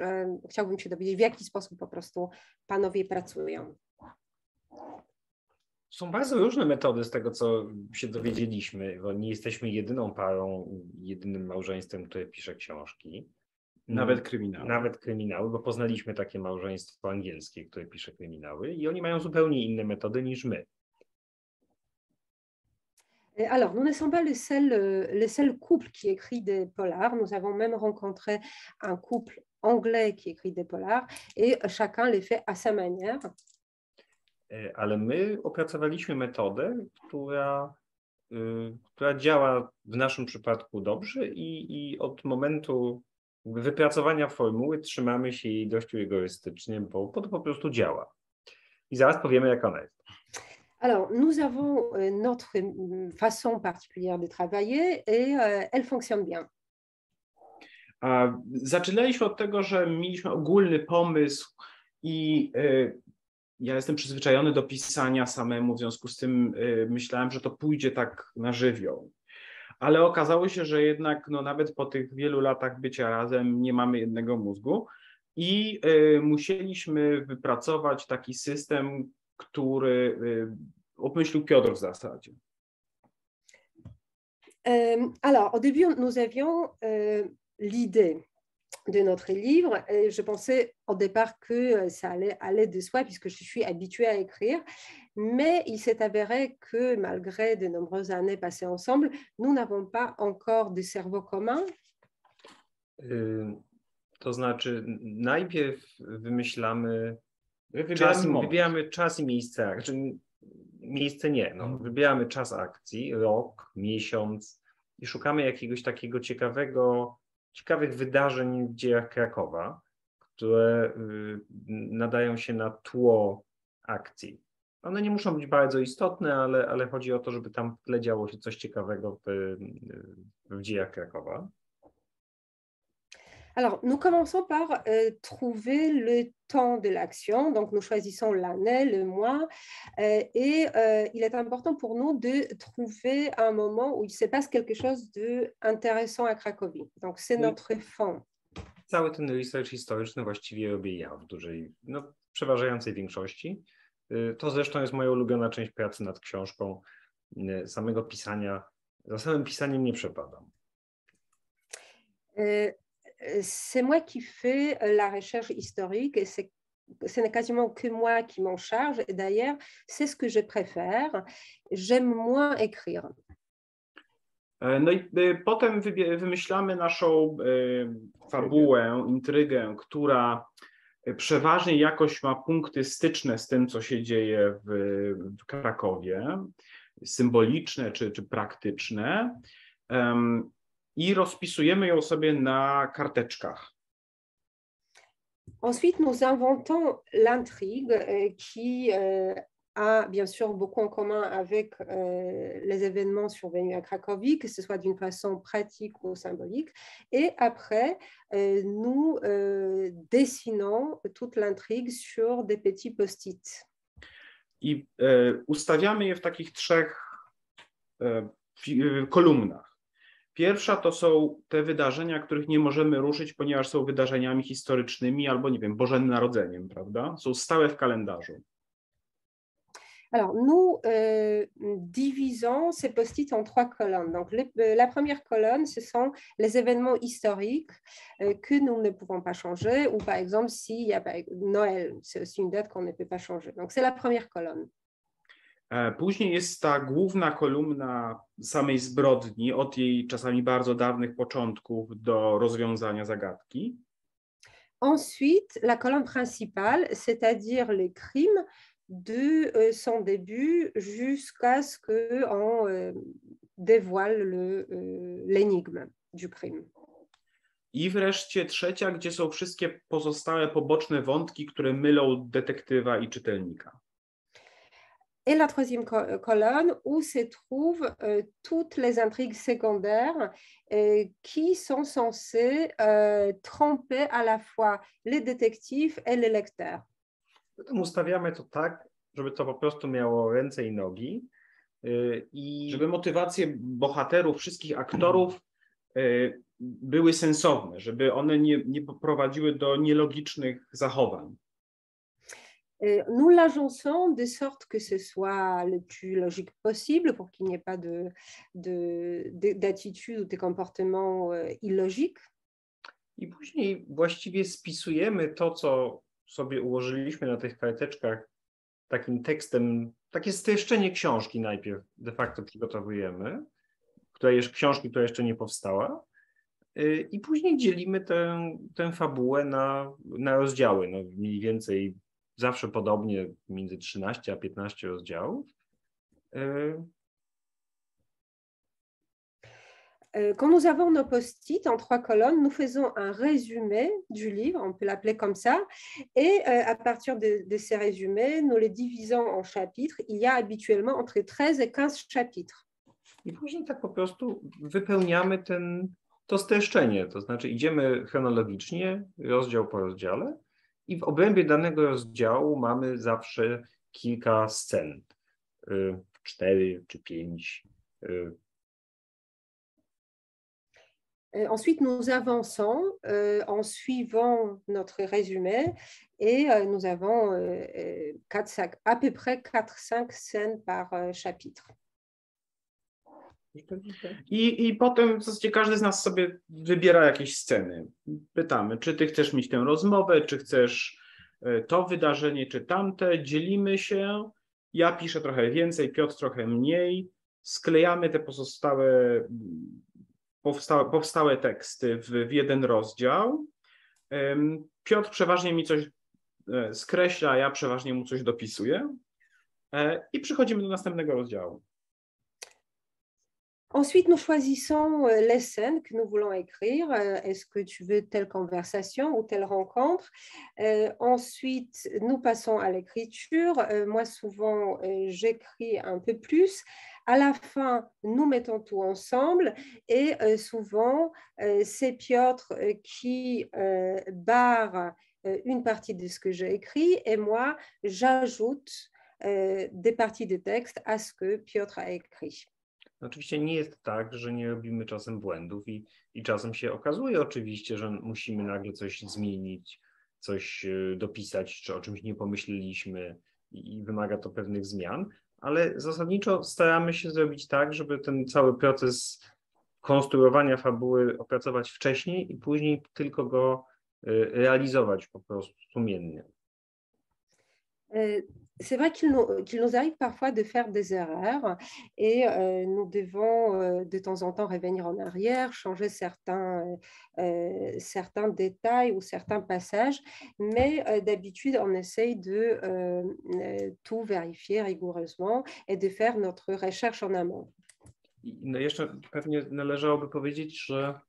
chciałbym się dowiedzieć, w jaki sposób po prostu panowie pracują. Są bardzo różne metody z tego, co się dowiedzieliśmy, bo nie jesteśmy jedyną parą, jedynym małżeństwem, które pisze książki. Nawet kryminały. Nawet kryminały, bo poznaliśmy takie małżeństwo angielskie, które pisze kryminały i oni mają zupełnie inne metody niż my. Alors, nous ne sommes pas le seul, le seul couple qui écrit des polars. Nous avons même rencontré un couple anglais qui écrit des polars et chacun les fait à sa manière. E, ale my opracowaliśmy metodę, która, y, która działa w naszym przypadku dobrze i, i od momentu wypracowania formuły trzymamy się jej dość rygorystycznie, bo, bo to po prostu działa. I zaraz powiemy, jak ona jest. Alors, nous avons euh, notre mm, façon particulière de travailler et euh, elle fonctionne bien. A zaczynaliśmy od tego, że mieliśmy ogólny pomysł i y, ja jestem przyzwyczajony do pisania samemu, w związku z tym y, myślałem, że to pójdzie tak na żywioł ale okazało się, że jednak no, nawet po tych wielu latach bycia razem nie mamy jednego mózgu i y, musieliśmy wypracować taki system, który y, obmyślił Piotr w zasadzie. alors, au début, nous avions euh, l'idée de notre livre. Et je pensais au départ que euh, ça allait aller de soi puisque je suis habituée à écrire. Mais il s'est avéré que malgré de nombreuses années passées ensemble, nous n'avons pas encore de cerveau commun. To znaczy, najpierw wymyślamy, czas, wybieramy czas i miejsce akcji. Miejsce nie, no, mhm. wybieramy czas akcji, rok, miesiąc i szukamy jakiegoś takiego ciekawego ciekawych wydarzeń w dziejach Krakowa, które y, nadają się na tło akcji. One nie muszą być bardzo istotne, ale, ale chodzi o to, żeby tam w tle działo się coś ciekawego w, w dziejach Krakowa. Alors, nous commençons par euh, trouver le temps de l'action. Donc, nous choisissons l'année, le mois. Euh, et euh, il est important pour nous de trouver un moment où il se passe quelque chose d'intéressant à Cracovie. Donc, c'est notre fond. Cały ten research historyczny właściwie robię ja w dużej, no, przeważającej większości. To zresztą jest moja ulubiona część pracy nad książką. Samego pisania, za samym pisaniem nie przepadam. C'est moi qui fais la recherche historique et c'est ce n'est quasiment que moi qui m'en charge. Et d'ailleurs, c'est ce que je préfère. J'aime moins écrire. E, no i e, potem wymyślamy naszą e, fabułę, intrygę, która przeważnie jakoś ma punkty styczne z tym, co się dzieje w, w Krakowie, symboliczne czy, czy praktyczne, i rozpisujemy ją sobie na karteczkach. Ensuite, nous inventons l'intrigue euh, qui euh, a bien sûr beaucoup en commun avec euh, les événements survenus à Cracovie, que ce soit d'une façon pratique ou symbolique. Et après, nous dessinons toute l'intrigue sur des petits post-it. I e, ustawiamy je w takich trzech e, kolumnach. Pierwsza to są te wydarzenia, których nie możemy ruszyć, ponieważ są wydarzeniami historycznymi albo, nie wiem, Bożym Narodzeniem, prawda? Są stałe w kalendarzu. Alors, nous euh, divisons ces post-it en trois colonnes. Donc, euh, la première colonne, ce sont les événements historiques euh, que nous ne pouvons pas changer, ou par exemple, s'il y a Noël, c'est aussi une date qu'on ne peut pas changer. Donc, c'est la première colonne. E, później jest ta główna kolumna samej zbrodni, od jej czasami bardzo dawnych początków do rozwiązania zagadki. Ensuite, la colonne principale, c'est-à-dire les crimes de euh, son début jusqu'à ce qu'on euh, dévoile euh, l'énigme du crime. I wreszcie trzecia, gdzie są wszystkie pozostałe poboczne wątki, które mylą detektywa i czytelnika. Et la troisième colonne où se trouvent euh, toutes les intrigues secondaires euh, qui sont censées euh, tromper à la fois les détectives et les lecteurs. Ustawiamy to tak, żeby to po prostu miało ręce i nogi i żeby motywacje bohaterów, wszystkich aktorów były sensowne, żeby one nie, nie prowadziły do nielogicznych zachowań. Euh, nous l'agençons de sorte que ce soit le plus logique possible pour qu'il n'y ait pas de, de, d'attitude ou de comportement euh, illogique. I później właściwie spisujemy to, co sobie ułożyliśmy na tych karteczkach takim tekstem, takie streszczenie książki najpierw de facto przygotowujemy, która jest książki, która jeszcze nie powstała. Y, I później dzielimy tę, tę fabułę na, na rozdziały, no mniej więcej zawsze podobnie między 13 a 15 rozdziałów. Quand nous avons nos post-it en trois colonnes, nous faisons un résumé du livre, on peut l'appeler comme ça, et euh, à partir de, de, ces résumés, nous les divisons en chapitres. Il y a habituellement entre 13 et 15 chapitres. I później tak po prostu wypełniamy ten, to streszczenie, to znaczy idziemy chronologicznie, rozdział po rozdziale, i w obrębie danego rozdziału mamy zawsze kilka scen, y, cztery czy pięć. Y. Euh, ensuite, nous avançons euh, en suivant notre résumé et euh, nous avons euh, 4, 5, à peu près 4-5 scènes par euh, chapitre. I, I potem w zasadzie każdy z nas sobie wybiera jakieś sceny. Pytamy, czy ty chcesz mieć tę rozmowę, czy chcesz e, to wydarzenie, czy tamte. Dzielimy się. Ja piszę trochę więcej, Piotr trochę mniej. Sklejamy te pozostałe, powstałe, powstałe teksty w, w jeden rozdział. Piotr przeważnie mi coś e, skreśla, ja przeważnie mu coś dopisuję. E, I przechodzimy do następnego rozdziału. Ensuite, nous choisissons euh, les scènes que nous voulons écrire. Euh, est-ce que tu veux telle conversation ou telle rencontre? Euh, Ensuite, nous passons à l'écriture. moi, souvent, j'écris un peu plus. À la fin, nous mettons tout ensemble et souvent, c'est Piotr qui barre une partie de ce que j'ai écrit et moi, j'ajoute des parties de texte à ce que Piotr a écrit. Oczywiście nie jest tak, że nie robimy czasem błędów i, i czasem się okazuje oczywiście, że musimy nagle coś zmienić, coś e, dopisać, czy o czymś nie pomyśleliśmy i, i wymaga to pewnych zmian, ale zasadniczo staramy się zrobić tak, żeby ten cały proces konstruowania fabuły opracować wcześniej i później tylko go realizować po prostu sumiennie. C'est vrai qu'il nous, arrive parfois de faire des erreurs et euh, nous devons euh, de temps en temps revenir en arrière, changer certains, euh, certains détails ou certains passages, mais d'habitude, on essaye de tout vérifier rigoureusement et de faire notre recherche en amont. No jeszcze pewnie należałoby powiedzieć, że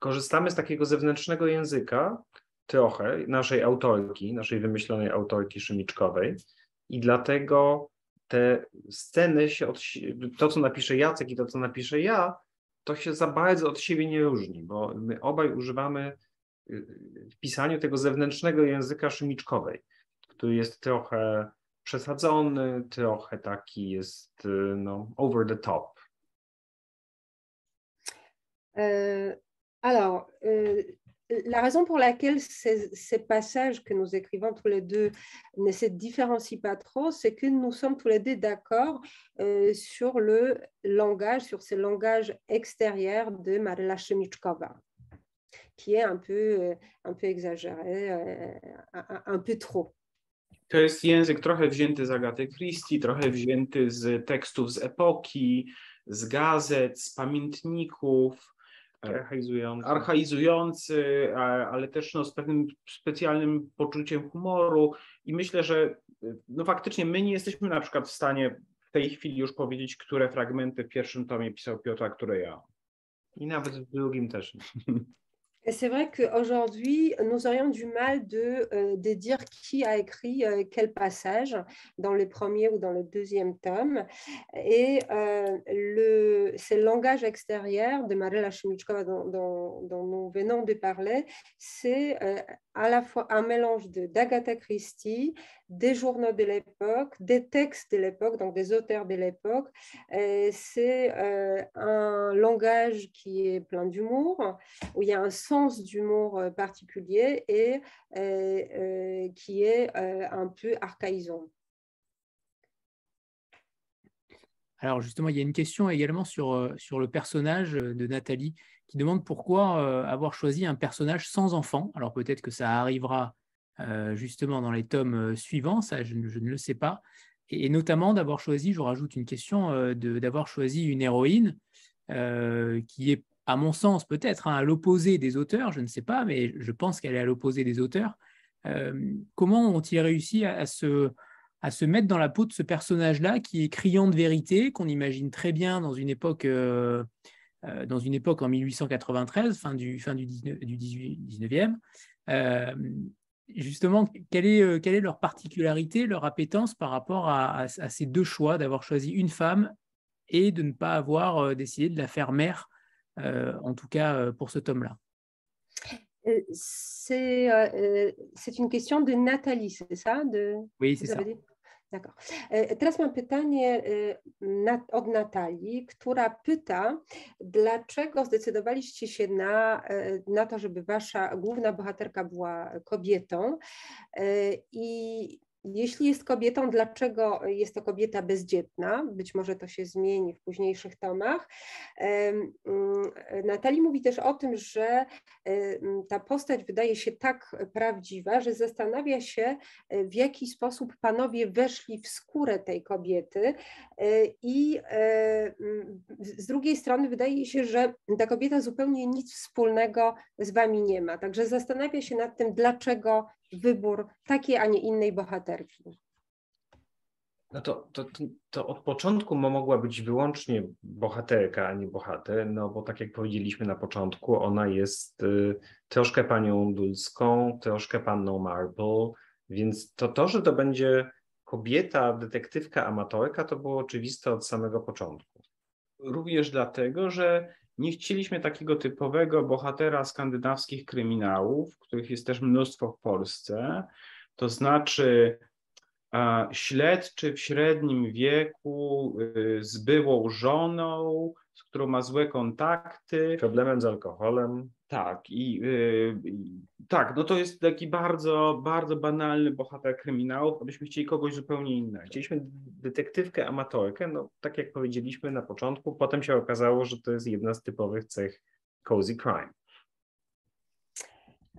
korzystamy z takiego zewnętrznego języka, trochę naszej autorki, naszej wymyślonej autorki Szymiczkowej i dlatego te sceny się od, to, co napisze Jacek i to, co napiszę ja, to się za bardzo od siebie nie różni, bo my obaj używamy y, w pisaniu tego zewnętrznego języka szymiczkowej, który jest trochę przesadzony, trochę taki jest y, no, over the top. Euh, alors, euh, la raison pour laquelle ces, passages que nous écrivons tous les deux ne se différencient pas trop, c'est que nous sommes tous les deux d'accord euh, sur le langage, sur ce langage extérieur de Marla Shemichkova, qui est un peu, euh, un peu exagéré, euh, un, un, peu trop. To jest język trochę wzięty z Agaty Christie, trochę wzięty z tekstów z epoki, z gazet, z pamiętników. Archaizujący, archaizujący ale też no, z pewnym specjalnym poczuciem humoru i myślę, że no, faktycznie my nie jesteśmy na przykład w stanie w tej chwili już powiedzieć, które fragmenty w pierwszym tomie pisał Piotr, a które ja. I nawet w drugim też. C'est vrai qu'aujourd'hui, nous aurions du mal de, euh, de, dire qui a écrit euh, quel passage dans le premier ou dans le deuxième tome. Et euh, le, c'est langage extérieur de Marela Chimichkova dont, dont, nous venons de parler, c'est euh, à la fois un mélange de d'Agatha Christie, des journaux de l'époque, des textes de l'époque, donc des auteurs de l'époque. C'est un langage qui est plein d'humour, où il y a un sens d'humour euh, particulier et euh, qui est un peu archaïsant. Alors justement, il y a une question également sur, sur le personnage de Nathalie qui demande pourquoi avoir choisi un personnage sans enfant. Alors peut-être que ça arrivera justement dans les tomes suivants, ça je, ne le sais pas. Et, notamment d'avoir choisi, je rajoute une question, d'avoir choisi une héroïne qui est, à mon sens, peut-être hein, à l'opposé des auteurs, je ne sais pas, mais je pense qu'elle est à l'opposé des auteurs. comment ont-ils réussi à se à se mettre dans la peau de ce personnage-là qui est criant de vérité, qu'on imagine très bien dans une époque, euh, euh, dans une époque en 1893, fin du, fin du, 19, du 19e. Euh, justement, quelle est, quelle est leur particularité, leur appétence par rapport à, ces deux choix d'avoir choisi une femme et de ne pas avoir décidé de la faire mère, en tout cas pour ce tome-là c'est une question de Nathalie, c'est ça? De, Oui, c'est ça. D'accord. Teraz mam pytanie od Natalii, która pyta, dlaczego zdecydowaliście się na, na to, żeby wasza główna bohaterka była kobietą? I jeśli jest kobietą, dlaczego jest to kobieta bezdzietna? Być może to się zmieni w późniejszych tomach. Mm, Natalii mówi też o tym, że ta postać wydaje się tak prawdziwa, że zastanawia się, e, w jaki sposób panowie weszli w skórę tej kobiety e, i e, z drugiej strony wydaje się, że ta kobieta zupełnie nic wspólnego z wami nie ma. Także zastanawia się nad tym, dlaczego wybór takiej, a nie innej bohaterki? No to, to, to od początku mogła być wyłącznie bohaterka, a nie bohater, no bo tak jak powiedzieliśmy na początku, ona jest y, troszkę panią Dulską, troszkę panną Marple, więc to, to, że to będzie kobieta, detektywka, amatorka, to było oczywiste od samego początku. Również dlatego, że nie chcieliśmy takiego typowego bohatera skandynawskich kryminałów, których jest też mnóstwo w Polsce, to znaczy śledczy w średnim wieku y, z byłą żoną, z którą ma złe kontakty. Problemem z alkoholem. Tak, i yy, tak, no to jest taki bardzo, bardzo banalny bohater kryminałów, abyśmy chcieli kogoś zupełnie innego. Chcieliśmy detektywkę, amatorkę, no tak jak powiedzieliśmy na początku, potem się okazało, że to jest jedna z typowych cech cozy crime.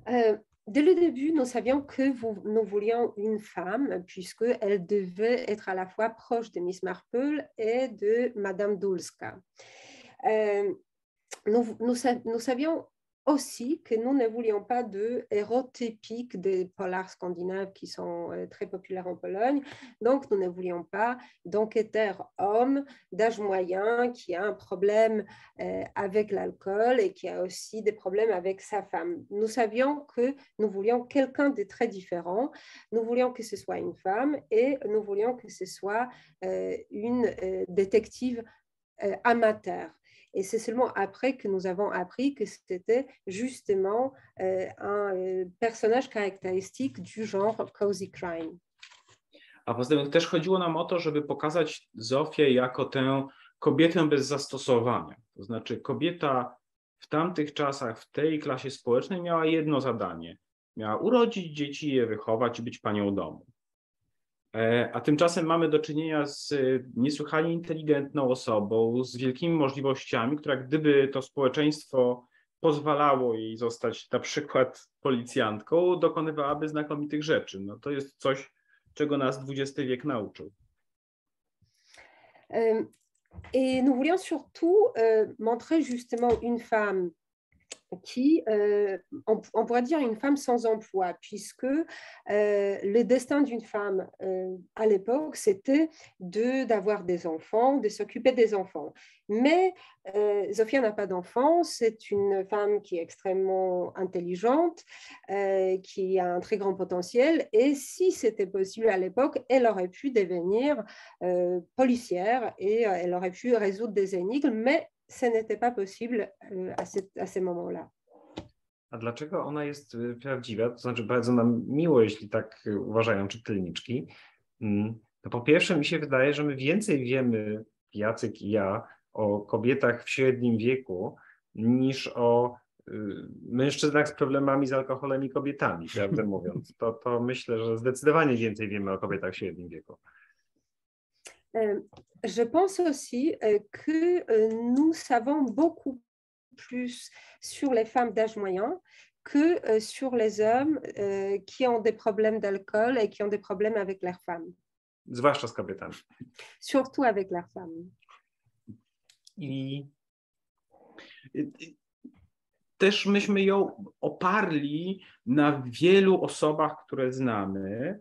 Euh, dès le début, nous savions que vous, nous voulions une femme, puisqu'elle devait être à la fois proche de Miss Marple et de Madame Dulska. Euh, nous, savions aussi que nous ne voulions pas de héros typiques des polars scandinaves qui sont euh, très populaires en Pologne. Donc, nous ne voulions pas d'enquêteur homme d'âge moyen qui a un problème euh, avec l'alcool et qui a aussi des problèmes avec sa femme. Nous savions que nous voulions quelqu'un de très différent. Nous voulions que ce soit une femme et nous voulions que ce soit une détective amateur. Et c'est seulement après que nous avons appris que c'était justement euh, un euh, personnage caractéristique du genre cozy crime. A poza tym też chodziło nam o to, żeby pokazać Zofię jako tę kobietę bez zastosowania. To znaczy kobieta w tamtych czasach, w tej klasie społecznej miała jedno zadanie. Miała urodzić dzieci, je wychować i być panią domu. E, a tymczasem mamy do czynienia z e, niesłychanie inteligentną osobą, z wielkimi możliwościami, która gdyby to społeczeństwo pozwalało jej zostać na przykład policjantką, dokonywałaby znakomitych rzeczy. No to jest coś, czego nas XX wiek nauczył. Et nous voulions surtout euh, montrer justement une femme qui, euh, on, pourrait dire une femme sans emploi, puisque euh, le destin d'une femme euh, à l'époque, c'était de, d'avoir des enfants, de s'occuper des enfants. Mais Zofia n'a pas d'enfants, c'est une femme qui est extrêmement intelligente, qui a un très grand potentiel, et si c'était possible à l'époque, elle aurait pu devenir policière et elle aurait pu résoudre des énigmes, mais ce n'était pas possible à, cette, à ces moments-là. A dlaczego ona jest y, prawdziwa? To znaczy, bardzo nam miło, jeśli tak uważają czytelniczki. Mm, to po pierwsze, mi się wydaje, że my więcej wiemy, Jacek i ja, o kobietach w średnim wieku niż o y, mężczyznach z problemami z alkoholem i kobietami, prawdę mówiąc. To, to myślę, że zdecydowanie więcej wiemy o kobietach w średnim wieku. Je pense aussi que nous savons beaucoup plus sur les femmes d'âge moyen que euh, sur les hommes euh, qui ont des problèmes d'alcool et qui ont des problèmes avec leurs femmes. Zwłaszcza z kobietami. Surtout avec leurs femmes. I też myśmy ją oparli na wielu osobach, które znamy.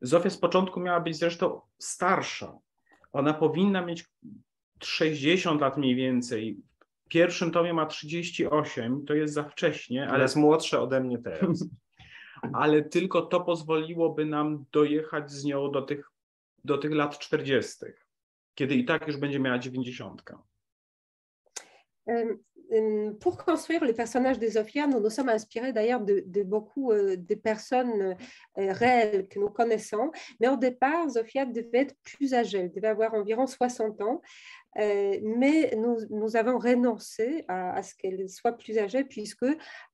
Zofia z początku miała być zresztą starsza. Ona powinna mieć 60 lat mniej więcej pierwszym tomie ma 38, to jest za wcześnie. Ale jest młodsze ode mnie teraz. ale tylko to pozwoliłoby nam dojechać z nią do tych, do tych lat 40., kiedy i tak już będzie miała 90. Pour construire le personnage de Zofia, nous nous sommes inspirés d'ailleurs de, beaucoup euh, de personnes euh, réelles que nous connaissons. Mais au départ, Zofia devait être plus âgée, elle devait avoir environ 60 ans. Euh, mais nous, nous, avons renoncé à, ce qu'elle soit plus âgée puisque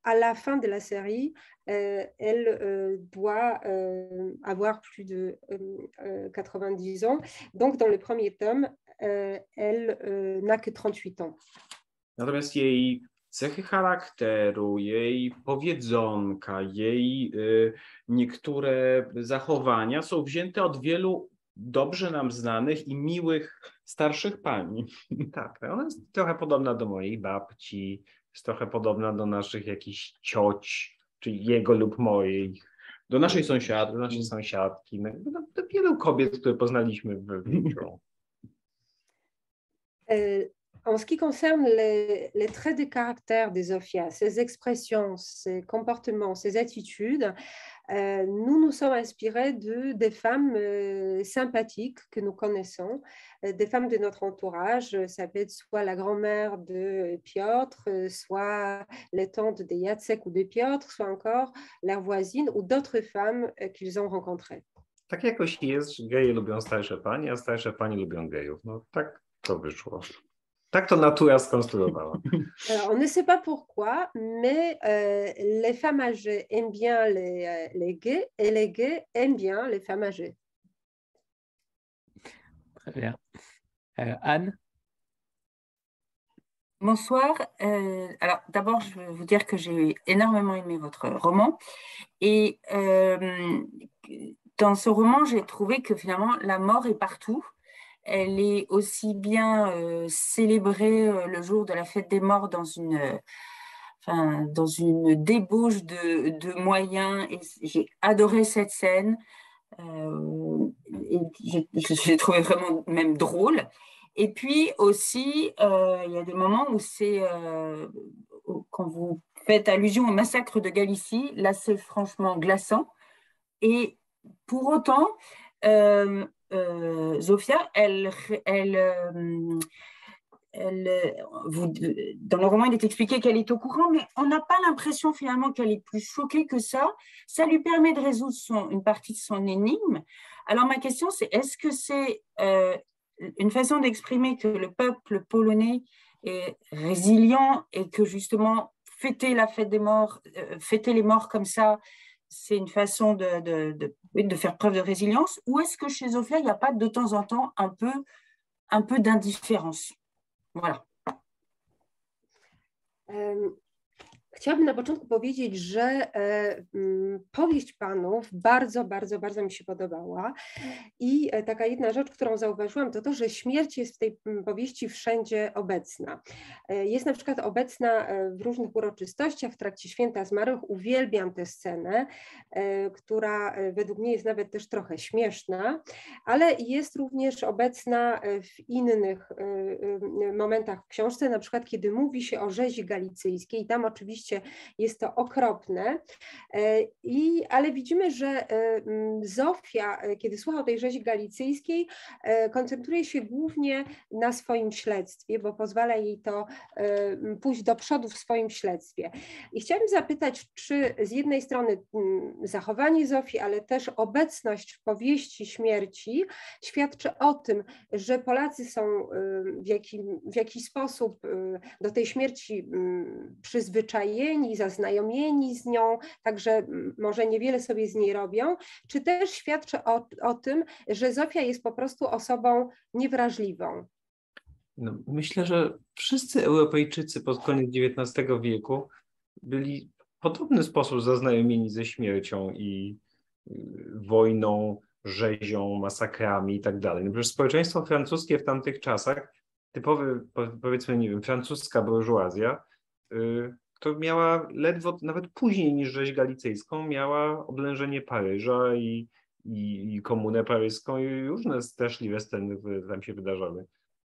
à la fin de la série, euh, elle euh, doit euh, avoir plus de 90 ans. Donc dans le premier tome, elle n'a que 38 ans. Natomiast jej cechy charakteru, jej powiedzonka, jej y, niektóre zachowania są wzięte od wielu dobrze nam znanych i miłych starszych pani. Tak, ona jest trochę podobna do mojej babci, jest trochę podobna do naszych jakichś cioć, czy jego lub mojej. Do naszej sąsiadki. Do naszej sąsiadki, no, do, do wielu kobiet, które poznaliśmy w życiu. En ce qui concerne les, traits de caractère des Zofia, ses expressions, ses comportements, ses attitudes, euh, nous nous sommes inspirés de, des femmes euh, sympathiques que nous connaissons, euh, des femmes de notre entourage. Ça peut être soit la grand-mère de Piotr, soit les tantes de Jacek ou de Piotr, soit encore leur voisine ou d'autres femmes qu'ils ont rencontrées. Tak jakoś jest, geje lubią starsze panie, a starsze panie lubią gejów. No tak to wyszło. Tak to natura skonstruowała. Alors, on ne sait pas pourquoi, mais euh, les femmes âgées aiment bien les, euh, les gays et les gays aiment bien les femmes âgées. Très bien. Euh, Anne? Bonsoir. Euh, alors d'abord, je veux vous dire que j'ai énormément aimé votre roman. Et euh, dans ce roman, j'ai trouvé que finalement, la mort est partout. Elle est aussi bien euh, célébrée le jour de la fête des morts dans une, enfin, dans une débauche de, de moyens. J'ai adoré cette scène. et j'ai trouvé vraiment même drôle. Et puis aussi, euh, il y a des moments où c'est, euh, quand vous faites allusion au massacre de Galicie, là c'est franchement glaçant. Et pour autant, euh, Zofia, elle, elle, elle vous, dans le roman, il est expliqué qu'elle est au courant, mais on n'a pas l'impression finalement qu'elle est plus choquée que ça. Ça lui permet de résoudre une partie de son énigme. Alors ma question, c'est est-ce que c'est une façon d'exprimer que le peuple polonais est résilient et que justement fêter la fête des morts, euh, fêter les morts comme ça, c'est une façon de, faire preuve de résilience Ou est-ce que chez Zofia, il n'y a pas de temps en temps un peu, un peu d'indifférence? Voilà. Euh, Chciałabym na początku powiedzieć, że e, mm, powieść panów bardzo, bardzo, bardzo mi się podobała. I e, taka jedna rzecz, którą zauważyłam, to to, że śmierć jest w tej mm, powieści wszędzie obecna. E, jest na przykład obecna w różnych uroczystościach, w trakcie święta zmarłych. Uwielbiam tę scenę, która według mnie jest nawet też trochę śmieszna, ale jest również obecna w innych momentach w książce, na przykład kiedy mówi się o rzezi galicyjskiej. Tam oczywiście oczywiście jest to okropne, e, i, ale widzimy, że e, Zofia, e, kiedy słucha o tej rzezi galicyjskiej, koncentruje się głównie na swoim śledztwie, bo pozwala jej to pójść do przodu w swoim śledztwie. I chciałabym zapytać, czy z jednej strony zachowanie Zofii, ale też obecność w powieści śmierci świadczy o tym, że Polacy są w, jakim, w jakiś sposób do tej śmierci przyzwyczajeni, zaznajomieni, zaznajomieni z nią, także może niewiele sobie z niej robią, czy też świadczy o, o tym, że Zofia jest po prostu osobą niewrażliwą? No, myślę, że wszyscy Europejczycy pod koniec XIX wieku byli w podobny sposób zaznajomieni ze śmiercią i y, wojną, rzezią, masakrami i tak dalej. No społeczeństwo francuskie w tamtych czasach, typowy, powiedzmy, nie wiem, francuska burżuazja, to miała ledwo, nawet później niż rzeź galicyjską, miała oblężenie Paryża i, i, i komunę paryską i różne straszliwe sceny tam się wydarzały.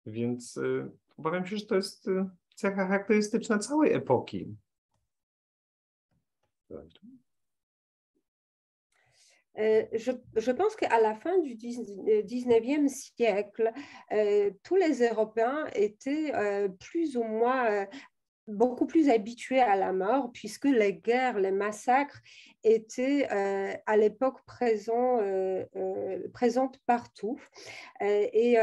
Więc y, obawiam się, że to jest y, cecha charakterystyczna całej epoki. Je, je, pense qu'à la fin du 19e siècle, euh, tous les Européens étaient plus ou moins beaucoup plus habitués à la mort, puisque les guerres, les massacres étaient euh, à l'époque présents, euh, euh, présentes partout. et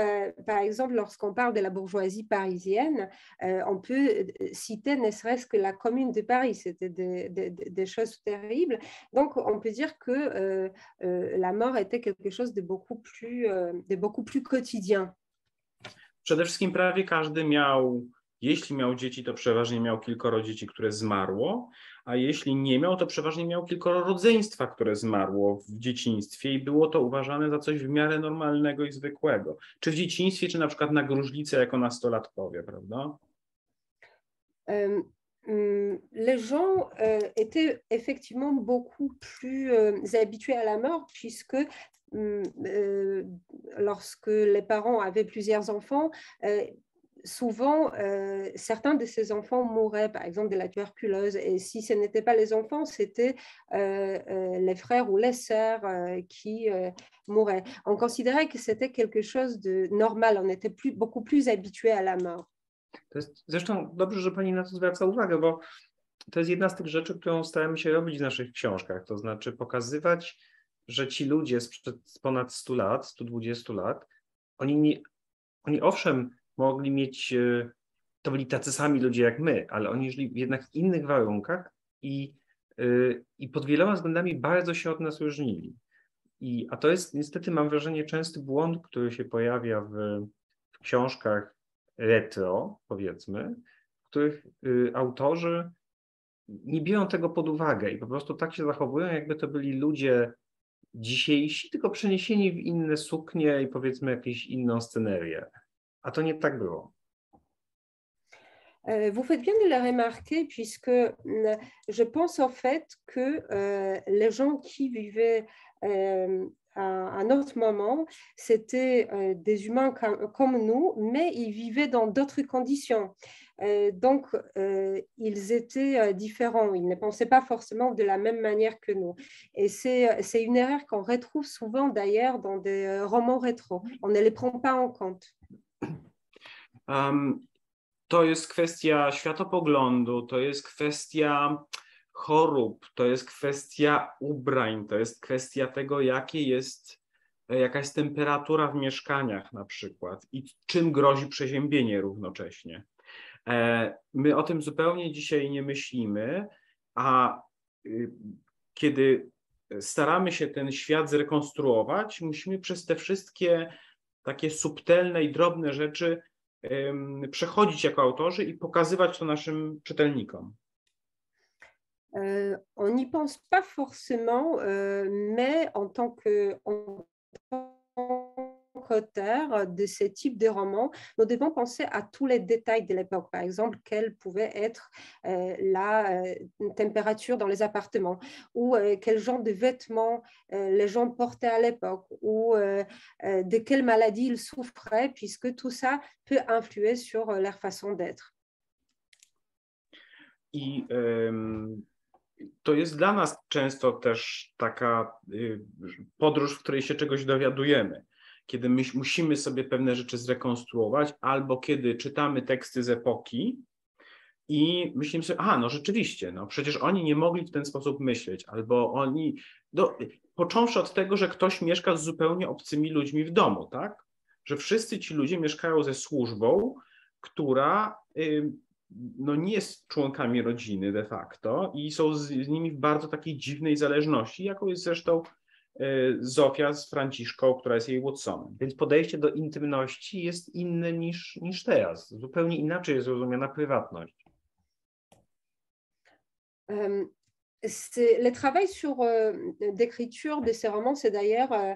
par exemple, lorsqu'on parle de la bourgeoisie parisienne, on peut citer ne serait-ce que la commune de Paris, c'était des, choses terribles. Donc, on peut dire que la mort était quelque chose de beaucoup plus, de beaucoup plus quotidien. Przede wszystkim prawie Jeśli miał dzieci, to przeważnie miał kilkoro dzieci, które zmarło, a jeśli nie miał, to przeważnie miał kilkoro rodzeństwa, które zmarło w dzieciństwie i było to uważane za coś w miarę normalnego i zwykłego. Czy w dzieciństwie, czy na przykład na gruźlicę jako nastolatkowie, prawda? Um. Les gens euh, étaient effectivement beaucoup plus euh, habitués à la mort puisque euh, lorsque les parents avaient plusieurs enfants, souvent, euh, certains de ces enfants mouraient, par exemple, de la tuberculose. Et si ce n'était pas les enfants, c'était euh, euh, les frères ou les sœurs qui mouraient. On considérait que c'était quelque chose de normal. On était beaucoup plus habitué à la mort. Zresztą dobrze, że Pani na to zwraca uwagę, bo to jest jedna z tych rzeczy, którą staramy się robić w naszych książkach. To znaczy pokazywać, że ci ludzie sprzed ponad 100 lat, 120 lat, oni, oni owszem mogli mieć e, to byli tacy sami ludzie jak my, ale oni żyli jednak w innych warunkach i, yy, i pod wieloma względami bardzo się od nas różnili. I, a to jest niestety, mam wrażenie, częsty błąd, który się pojawia w, w książkach retro, powiedzmy, w których y, autorzy nie biorą tego pod uwagę i po prostu tak się zachowują, jakby to byli ludzie dzisiejsi, tylko przeniesieni w inne suknie i powiedzmy jakąś inną scenerię. A to nie. Euh, vous faites bien de le remarquer puisque mm, je pense en fait que euh, les gens qui vivaient euh, à un autre moment, c'était euh, des humains comme, nous, mais ils vivaient dans d'autres conditions. Donc, ils étaient différents. Ils ne pensaient pas forcément de la même manière que nous. Et c'est une erreur qu'on retrouve souvent d'ailleurs dans des romans rétro. On ne les prend pas en compte. To jest kwestia światopoglądu, to jest kwestia chorób, to jest kwestia ubrań, to jest kwestia tego, jakie jest, jaka jest temperatura w mieszkaniach na przykład i czym grozi przeziębienie równocześnie. E, my o tym zupełnie dzisiaj nie myślimy, a y, kiedy staramy się ten świat zrekonstruować, musimy przez te wszystkie takie subtelne i drobne rzeczy przechodzić jako autorzy i pokazywać to naszym czytelnikom. Euh, on n'y pense pas forcément, euh, mais en tant que auteur de ce type de roman, nous devons penser à tous les détails de l'époque. Par exemple, quelle pouvait être euh, la température dans les appartements, ou quel genre de vêtements les gens portaient à l'époque, ou de quelle maladie ils souffraient, puisque tout ça peut influer sur leur façon d'être. to jest dla nas często też taka podróż, w której się czegoś dowiadujemy. Kiedy my musimy sobie pewne rzeczy zrekonstruować, albo kiedy czytamy teksty z epoki i myślimy sobie, a no rzeczywiście, no przecież oni nie mogli w ten sposób myśleć, albo oni, do, począwszy od tego, że ktoś mieszka z zupełnie obcymi ludźmi w domu, tak? Że wszyscy ci ludzie mieszkają ze służbą, która no nie jest członkami rodziny de facto i są z, z nimi w bardzo takiej dziwnej zależności, jaką jest zresztą Zofia z Franciszką, która jest jej Watsonem. Więc podejście do intymności jest inne niż, niż teraz. Zupełnie inaczej jest rozumiana prywatność. Um, le travail sur euh, d'écriture de ces romans, c'est d'ailleurs euh,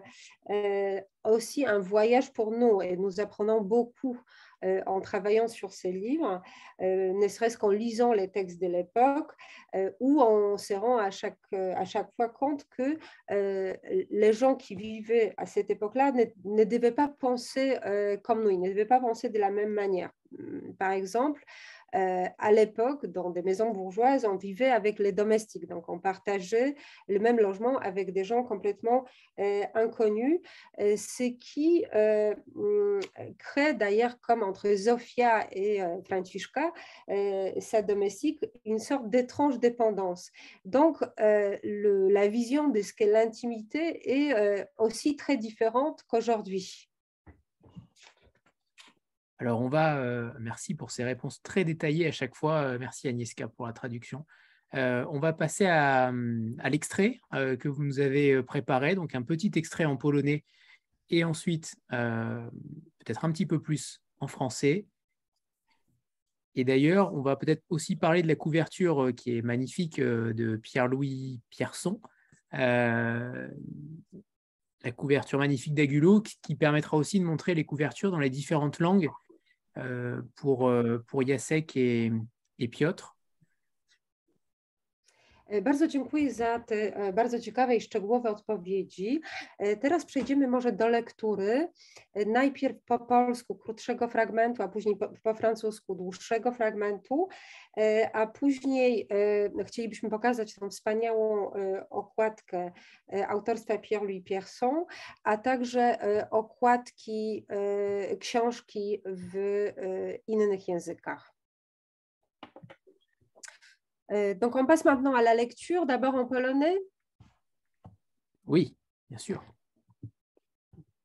euh, aussi un voyage pour nous et nous apprenons beaucoup Euh, en travaillant sur ces livres, euh, ne serait-ce qu'en lisant les textes de l'époque euh, ou en se rend à chaque, à chaque fois compte que les gens qui vivaient à cette époque-là ne, ne, devaient pas penser comme nous, ils ne devaient pas penser de la même manière. Par exemple, euh, à l'époque, dans des maisons bourgeoises, on vivait avec les domestiques. Donc, on partageait le même logement avec des gens complètement euh, inconnus, euh, ce qui hum, crée d'ailleurs, comme entre Zofia et Francisca, sa domestique, une sorte d'étrange dépendance. Donc, la vision de ce qu'est l'intimité est aussi très différente qu'aujourd'hui. Alors, on va, euh, merci pour ces réponses très détaillées à chaque fois. Euh, merci Agnieszka pour la traduction. Euh, on va passer à, l'extrait que vous nous avez préparé, donc un petit extrait en polonais et ensuite peut-être un petit peu plus en français. Et d'ailleurs, on va peut-être aussi parler de la couverture qui est magnifique de Pierre-Louis Pierson, la couverture magnifique d'Agulo, qui permettra aussi de montrer les couvertures dans les différentes langues pour, euh, pour et, et Piotr. E, bardzo dziękuję za te e, bardzo ciekawe i szczegółowe odpowiedzi. E, teraz przejdziemy może do lektury. Najpierw po polsku krótszego fragmentu, a później po, po francusku dłuższego fragmentu, a później chcielibyśmy pokazać tą wspaniałą okładkę autorstwa Pierre-Louis Pierson, a także okładki książki w innych językach. Euh, donc, on passe maintenant à la lecture, d'abord en polonais. Oui, bien sûr.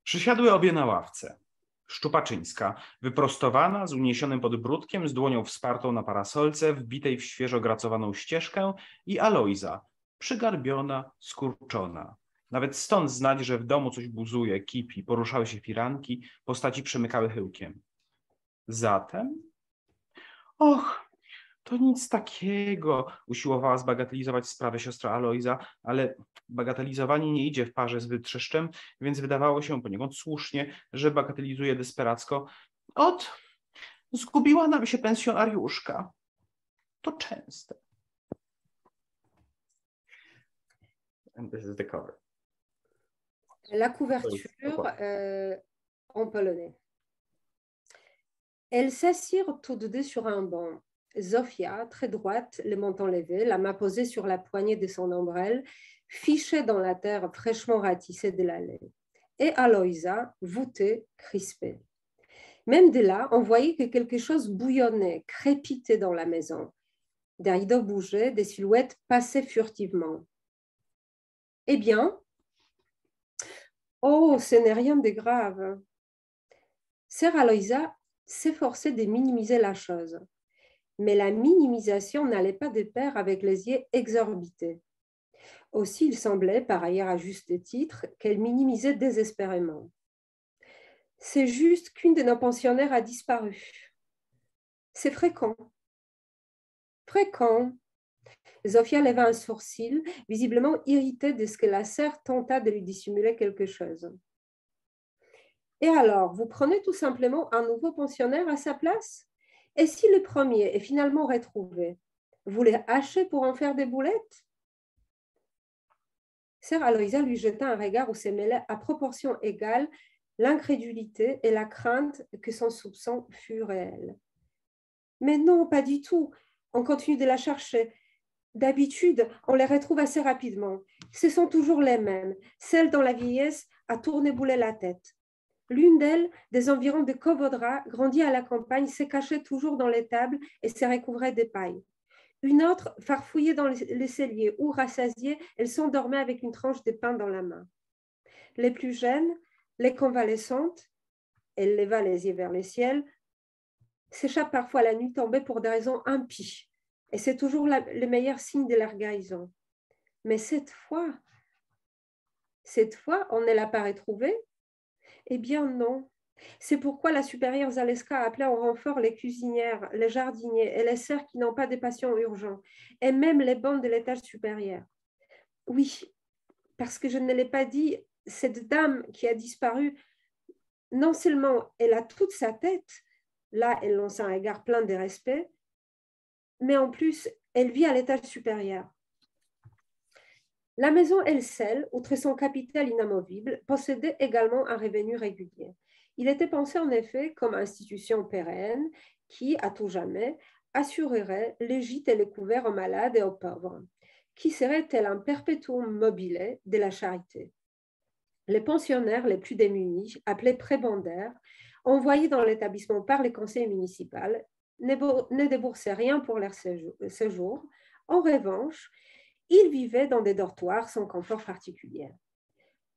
Przysiadły obie na ławce. Szczupaczyńska, wyprostowana, z uniesionym podbródkiem, z dłonią wspartą na parasolce, wbitej w świeżo gracowaną ścieżkę i Alojza, przygarbiona, skurczona. Nawet stąd znać, że w domu coś buzuje, kipi, poruszały się firanki, postaci przemykały chyłkiem. Zatem? Och, to nic takiego, usiłowała zbagatelizować sprawę siostra Alojza, ale bagatelizowanie nie idzie w parze z wytrzeszczem, więc wydawało się poniekąd słusznie, że bagatelizuje desperacko. Ot, zgubiła nam się pensjonariuszka. To częste. And this is the cover. La couverture euh, en polonais. Elles s'assirent toutes deux sur un banc. Zofia, très droite, le menton levé, la main posée sur la poignée de son ombrelle, fichait dans la terre fraîchement ratissée de la laine. Et Aloïsa, voûtée, crispée. Même de là, on voyait que quelque chose bouillonnait, crépitait dans la maison. Des rideaux bougeaient, des silhouettes passaient furtivement. Eh bien, oh, ce n'est rien de grave. Sœur Aloïsa s'efforçait de minimiser la chose mais la minimisation n'allait pas de pair avec les yeux exorbités. Aussi, il semblait, par ailleurs à juste titre, qu'elle minimisait désespérément. C'est juste qu'une de nos pensionnaires a disparu. C'est fréquent. Fréquent. Zofia leva un sourcil, visiblement irritée de ce que la sœur tenta de lui dissimuler quelque chose. Et alors, vous prenez tout simplement un nouveau pensionnaire à sa place? Et si le premier est finalement retrouvé, vous les hachez pour en faire des boulettes? Sœur Aloïsa lui jeta un regard où se mêlaient à proportion égale l'incrédulité et la crainte que son soupçon fût réel. Mais non, pas du tout. On continue de la chercher. D'habitude, on les retrouve assez rapidement. Ce sont toujours les mêmes, celles dont la vieillesse a tourné boulet la tête. L'une d'elles, des environs de Kovodra, grandie à la campagne, s'est cachée toujours dans l'étable et s'est recouvrée des pailles. Une autre, farfouillée dans les celliers ou rassasiée, elle s'endormait avec une tranche de pain dans la main. Les plus jeunes, les convalescentes, elle leva les yeux vers le ciel, s'échappent parfois la nuit tombée pour des raisons impies. Et c'est toujours le meilleur signe de leur guérison. Mais cette fois, cette fois, on ne l'a pas retrouvée eh bien non. C'est pourquoi la supérieure Zaleska a appelé en renfort les cuisinières, les jardiniers et les sœurs qui n'ont pas de patients urgents, et même les bandes de l'étage supérieur. Oui, parce que je ne l'ai pas dit, cette dame qui a disparu, non seulement elle a toute sa tête, là elle lance un regard plein de respect, mais en plus elle vit à l'étage supérieur. La maison Elsel, outre son capital inamovible, possédait également un revenu régulier. Il était pensé en effet comme institution pérenne qui, à tout jamais, assurerait les gîtes et les couverts aux malades et aux pauvres, qui serait tel un perpétuum mobile de la charité. Les pensionnaires les plus démunis, appelés prébendaires, envoyés dans l'établissement par les conseils municipaux, ne déboursaient rien pour leur séjour. En revanche, ils vivaient dans des dortoirs sans confort particulier.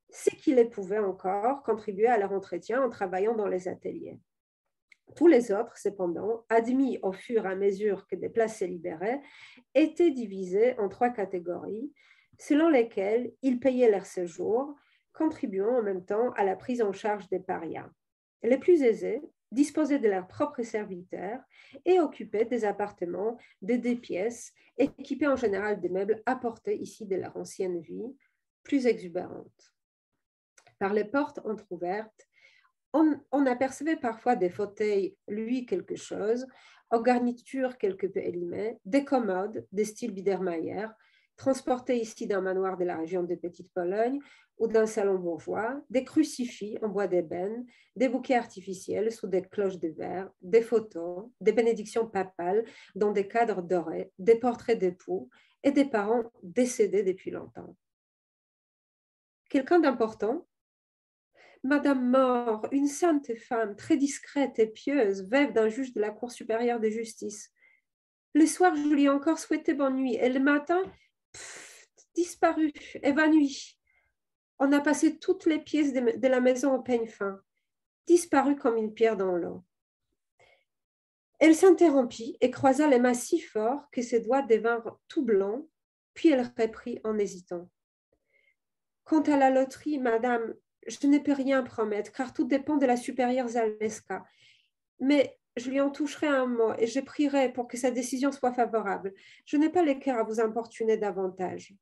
C'est qu'ils pouvaient encore contribuer à leur entretien en travaillant dans les ateliers. Tous les autres, cependant, admis au fur et à mesure que des places se libéraient, étaient divisés en trois catégories, selon lesquelles ils payaient leur séjour, contribuant en même temps à la prise en charge des parias. Les plus aisés disposaient de leurs propres serviteurs et occupaient des appartements de deux pièces, équipés en général de meubles apportés ici de leur ancienne vie, plus exubérantes. Par les portes entrouvertes, on, on apercevait parfois des fauteuils, lui quelque chose, aux garnitures quelque peu élimées, des commodes de style Biedermeier, transportés ici d'un manoir de la région de Petite-Pologne ou d'un salon bourgeois, des crucifix en bois d'ébène, des bouquets artificiels sous des cloches de verre, des photos, des bénédictions papales dans des cadres dorés, des portraits d'époux et des parents décédés depuis longtemps. Quelqu'un d'important? Madame Mort, une sainte femme, très discrète et pieuse, veuve d'un juge de la Cour supérieure de justice. Le soir, je lui ai encore souhaité bonne nuit, et le matin, disparu, évanoui. On a passé toutes les pièces de, la maison au peigne fin. disparut comme une pierre dans l'eau. Elle s'interrompit et croisa les mains si fort que ses doigts devinrent tout blancs, puis elle reprit en hésitant. Quant à la loterie, madame, je ne peux rien promettre, car tout dépend de la supérieure Zaleska. Mais je lui en toucherai un mot et je prierai pour que sa décision soit favorable. Je n'ai pas le cœur à vous importuner davantage.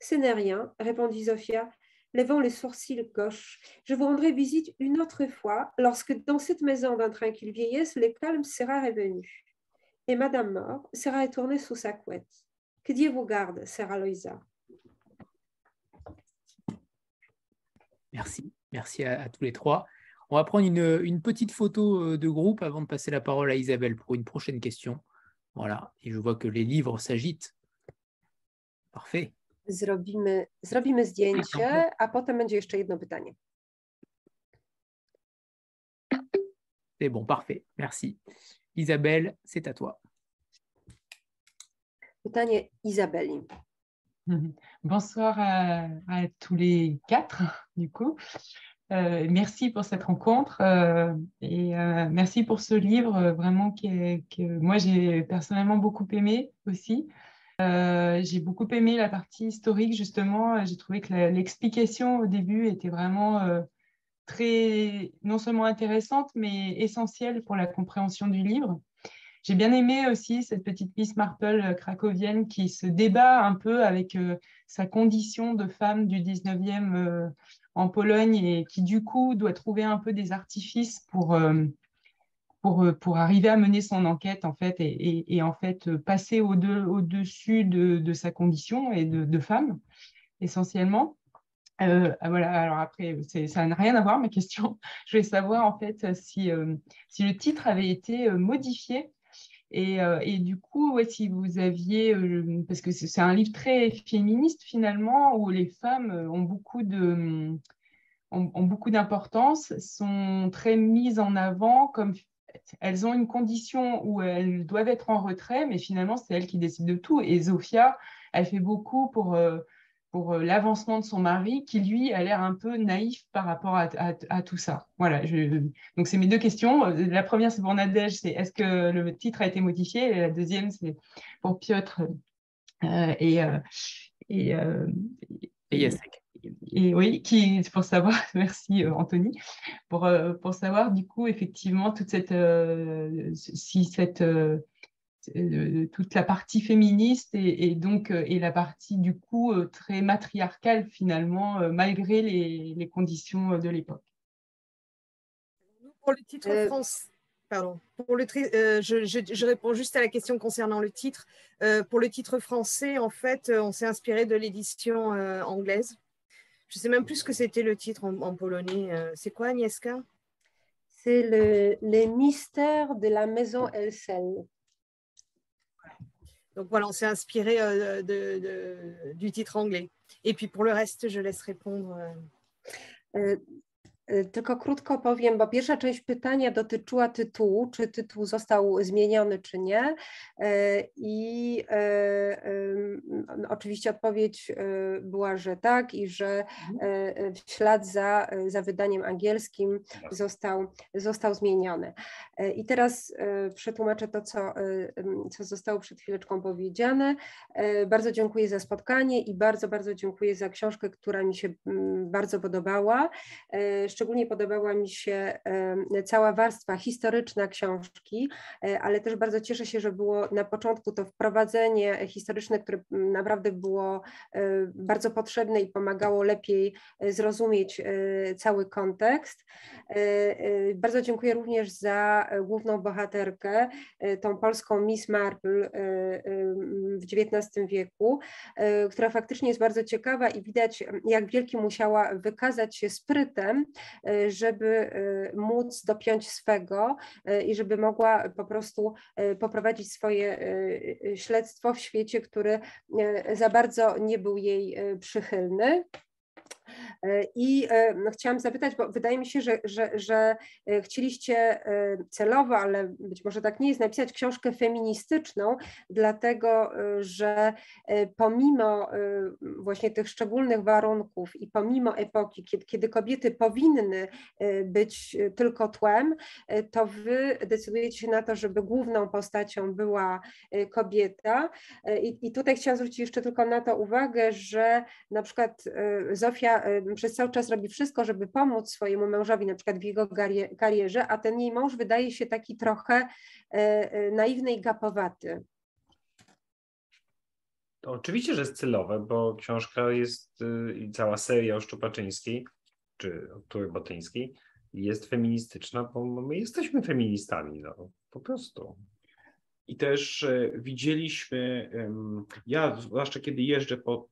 Ce n'est rien, répondit Zofia, levant le sourcil gauche. Je vous rendrai visite une autre fois, lorsque dans cette maison d'un tranquille vieillesse, le calme sera revenu. Et Madame Mort sera retournée sous sa couette. Que Dieu vous garde, sœur Aloïsa. Merci, merci à, tous les trois. On va prendre une, une, petite photo euh, de groupe avant de passer la parole à Isabelle pour une prochaine question. Voilà, et je vois que les livres s'agitent. Parfait. Zrobimy, zrobimy zdjęcie, a potem będzie jeszcze jedno pytanie. C'est bon, parfait. Merci. Isabelle, c'est à toi. Pytanie Isabelle. Bonsoir à, à, tous les quatre, du coup. Euh, merci pour cette rencontre euh, et euh, merci pour ce livre vraiment que, moi j'ai personnellement beaucoup aimé aussi. J'ai beaucoup aimé la partie historique, justement. J'ai trouvé que l'explication au début était vraiment très, non seulement intéressante, mais essentielle pour la compréhension du livre. J'ai bien aimé aussi cette petite Miss Marple cracovienne qui se débat un peu avec sa condition de femme du 19e en Pologne et qui, du coup, doit trouver un peu des artifices pour euh, pour, arriver à mener son enquête en fait et, en fait euh, passer au-dessus de, sa condition et de, femme essentiellement. Euh, voilà, alors après, ça n'a rien à voir ma question. Je voulais savoir en fait si, si le titre avait été modifié et, et, du coup, si vous aviez, parce que c'est un livre très féministe finalement, où les femmes ont beaucoup de ont beaucoup d'importance, sont très mises en avant comme elles ont une condition où elles doivent être en retrait, mais finalement, c'est elles qui décident de tout. Et Zofia, elle fait beaucoup pour, euh, pour euh, l'avancement de son mari, qui lui a l'air un peu naïf par rapport à, à, tout ça. Voilà, donc c'est mes deux questions. La première, c'est pour Nadège, c'est est-ce que le titre a été modifié? Et la deuxième, c'est pour Piotr euh, et, et, et et oui, qui, pour savoir, merci euh, Anthony, pour, euh, pour savoir du coup effectivement toute cette, euh, si cette, toute la partie féministe et, donc et la partie du coup très matriarcale finalement malgré les, les conditions de l'époque. Pour le titre français. Pardon. Pour le je, je, réponds juste à la question concernant le titre. pour le titre français, en fait, on s'est inspiré de l'édition anglaise je ne sais même plus ce que c'était le titre en, polonais. Euh, c'est quoi, Agnieszka? C'est le, Les mystères de la maison Elsel. Donc voilà, on s'est inspiré euh, du titre anglais. Et puis pour le reste, je laisse répondre. Euh, Y, tylko krótko powiem, bo pierwsza część pytania dotyczyła tytułu, czy tytuł został zmieniony, czy nie. Y, I y, oczywiście odpowiedź była, że tak, i że mhm. w ślad za, za wydaniem angielskim został, został zmieniony. I teraz przetłumaczę to, co, co zostało przed chwileczką powiedziane. Bardzo dziękuję za spotkanie i bardzo, bardzo dziękuję za książkę, która mi się mm, bardzo podobała Szczególnie podobała mi się cała warstwa historyczna książki, e, ale też bardzo cieszę się, że było na początku to wprowadzenie historyczne, które naprawdę było e, bardzo potrzebne i pomagało lepiej e, zrozumieć cały kontekst. Bardzo dziękuję również za główną bohaterkę, tą polską Miss Marple w XIX wieku, która faktycznie jest bardzo ciekawa i widać, jak wielki musiała wykazać się sprytem, żeby e, móc dopiąć swego e, i żeby mogła po prostu poprowadzić swoje śledztwo w świecie, który za bardzo nie był jej przychylny. I no, chciałam zapytać, bo wydaje mi się, że, że, że chcieliście celowo, ale być może tak nie jest, napisać książkę feministyczną, dlatego że pomimo właśnie tych szczególnych warunków i pomimo epoki, kiedy, kiedy kobiety powinny być tylko tłem, to wy decydujecie się na to, żeby główną postacią była kobieta. I, i tutaj chciałam zwrócić jeszcze tylko na to uwagę, że na przykład Zofia przez cały czas robi wszystko, żeby pomóc swojemu mężowi, na przykład w jego karierze, a ten jej mąż wydaje się taki trochę naiwny i gapowaty. To oczywiście, że jest celowe, bo książka jest y, i cała seria o Szczupaczyńskiej, czy o Tury Botyńskiej jest feministyczna, bo my jesteśmy feministami, no, po prostu. I też e, widzieliśmy, ja zwłaszcza kiedy jeżdżę po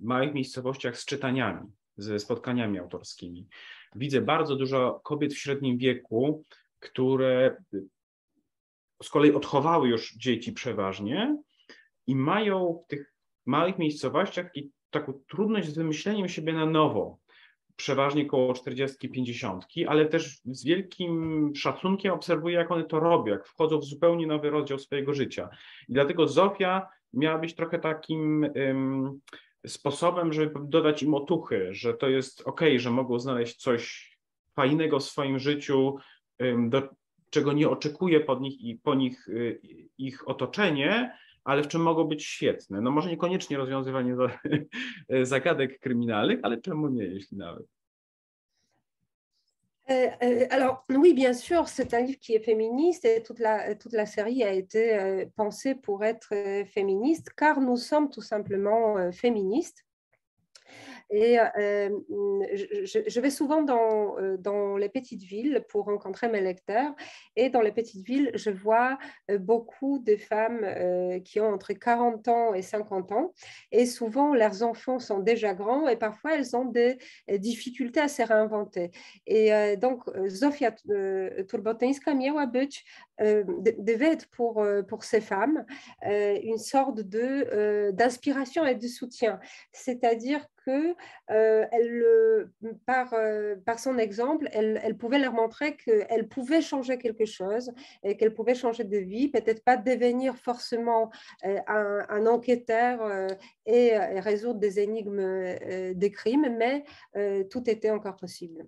małych miejscowościach z czytaniami, ze spotkaniami autorskimi, widzę bardzo dużo kobiet w średnim wieku, które z kolei odchowały już dzieci przeważnie i mają w tych małych miejscowościach taką trudność z wymyśleniem siebie na nowo, przeważnie koło 40-50, ale też z wielkim szacunkiem obserwuję, jak one to robią, jak wchodzą w zupełnie nowy rozdział swojego życia. I dlatego Zofia miała być trochę takim um, sposobem, żeby dodać im otuchy, że to jest ok, że mogą znaleźć coś fajnego w swoim życiu, do czego nie oczekuje pod nich i po nich y, ich otoczenie, ale w czym mogą być świetne. No może niekoniecznie rozwiązywanie zagadek kryminalnych, ale czemu nie, jeśli nawet. Euh, euh, alors oui, bien sûr, c'est un livre qui est féministe et toute la, toute la série a été euh, pensée pour être féministe car nous sommes tout simplement féministes. Et euh, je, vais souvent dans, euh, dans les petites villes pour rencontrer mes lecteurs. Et dans les petites villes, je vois euh, beaucoup de femmes qui ont entre 40 ans et 50 ans. Et souvent, leurs enfants sont déjà grands et parfois, elles ont des difficultés à se réinventer. Et donc, Zofia Turbotyńska miała być, devait être pour, pour ces femmes une sorte d'inspiration et de soutien. C'est-à-dire euh, elle, par, euh, par son exemple, elle, pouvait leur montrer qu'elle pouvait changer quelque chose, et qu'elle pouvait changer de vie, peut-être pas devenir forcément euh, un, enquêteur euh, et, résoudre des énigmes euh, des crimes, mais tout était encore possible.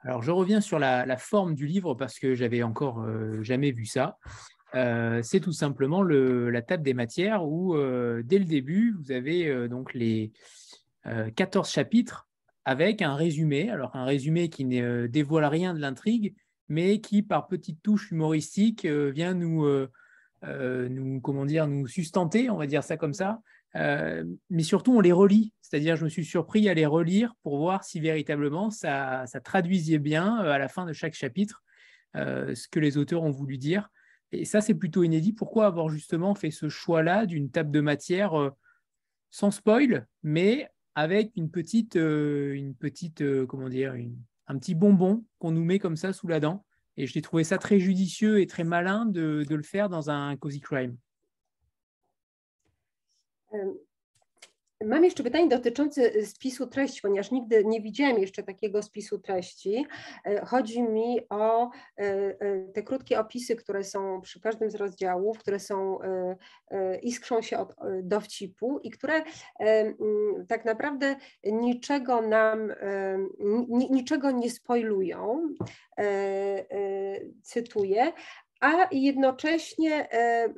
Alors, je reviens sur la, forme du livre parce que j'avais encore jamais vu ça. Euh, c'est tout simplement le, la table des matières où, euh, dès le début, vous avez euh, donc les 14 chapitres avec un résumé. Alors, un résumé qui ne dévoile rien de l'intrigue, mais qui, par petites touches humoristiques, vient nous, comment dire, nous sustenter, on va dire ça comme ça. mais surtout, on les relit. C'est-à-dire, je me suis surpris à les relire pour voir si véritablement ça traduisait bien à la fin de chaque chapitre ce que les auteurs ont voulu dire. Et ça, c'est plutôt inédit. Pourquoi avoir justement fait ce choix-là d'une table de matière euh, sans spoil, mais avec une petite, euh, une petite euh, comment dire, un petit bonbon qu'on nous met comme ça sous la dent. Et j'ai trouvé ça très judicieux et très malin de, de le faire dans un cozy crime. Mam jeszcze pytanie dotyczące spisu treści, ponieważ nigdy nie widziałem jeszcze takiego spisu treści. E, chodzi mi o e, e, te krótkie opisy, które są przy każdym z rozdziałów, które są iskrzą się od dowcipu i które tak naprawdę niczego nam, niczego nie spoilują, cytuję, a jednocześnie e,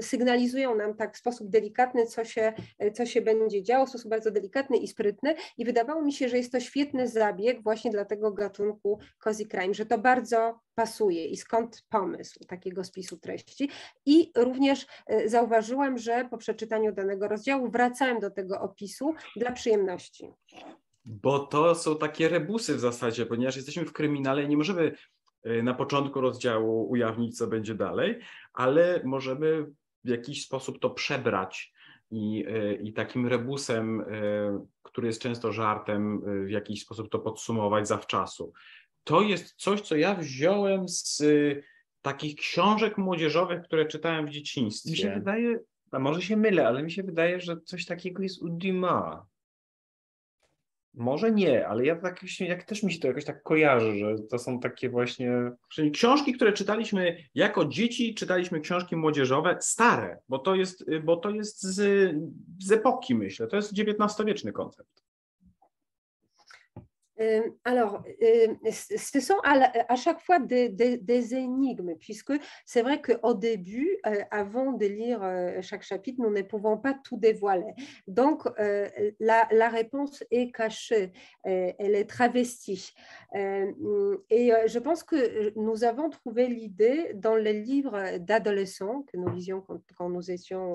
sygnalizują nam tak w sposób delikatny, co się, co się będzie działo, w sposób bardzo delikatny i sprytny. I wydawało mi się, że jest to świetny zabieg właśnie dla tego gatunku cozy crime, że to bardzo pasuje i skąd pomysł takiego spisu treści. I również e, zauważyłam, że po przeczytaniu danego rozdziału wracałem do tego opisu dla przyjemności. Bo to są takie rebusy w zasadzie, ponieważ jesteśmy w kryminale i nie możemy na początku rozdziału ujawnić, co będzie dalej, ale możemy w jakiś sposób to przebrać i, y, i takim rebusem, y, który jest często żartem, w jakiś sposób to podsumować zawczasu. To jest coś, co ja wziąłem z takich książek młodzieżowych, które czytałem w dzieciństwie. Mi się wydaje, a może się mylę, ale mi się wydaje, że coś takiego jest u Dumas. Może nie, ale ja tak, jak też mi się to jakoś tak kojarzy, że to są takie właśnie. Czyli książki, które czytaliśmy jako dzieci, czytaliśmy książki młodzieżowe, stare, bo to jest, bo to jest z, z epoki, myślę. To jest XIX-wieczny koncept. Euh, alors, euh, ce sont à, chaque fois des, énigmes, puisque c'est vrai qu'au début, euh, avant de lire chaque chapitre, nous ne pouvons pas tout dévoiler. Donc, la, réponse est cachée, elle est travestie. et je pense que nous avons trouvé l'idée dans les livres d'adolescents que nous lisions quand, quand nous étions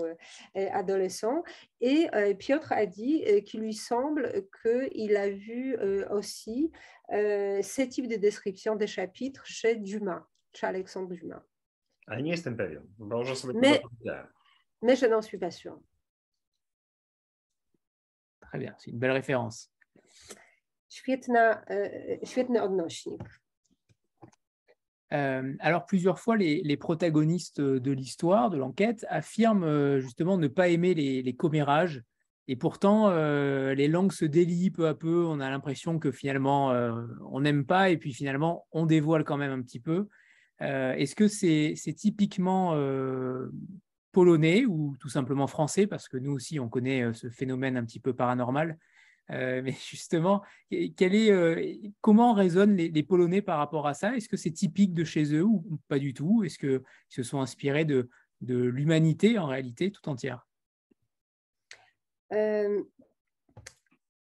adolescents. Et Piotr a dit qu'il lui semble qu'il a vu aussi aussi euh, ces types de description des chapitres chez Dumas, chez Alexandre Dumas. Agnès Temperium. Mais, mais je n'en suis pas sûre. Très bien, c'est une belle référence. Świetna, świetny odnośnik. Euh, alors, plusieurs fois, les, les protagonistes de l'histoire, de l'enquête, affirment euh, justement ne pas aimer les, les commérages et pourtant, euh, les langues se délient peu à peu. On a l'impression que finalement, euh, on n'aime pas et puis finalement, on dévoile quand même un petit peu. Euh, est-ce que c'est typiquement polonais ou tout simplement français? Parce que nous aussi, on connaît ce phénomène un petit peu paranormal. mais justement, comment résonnent les, Polonais par rapport à ça? Est-ce que c'est typique de chez eux ou pas du tout? Est-ce qu'ils se sont inspirés de l'humanité en réalité tout entière? Euh,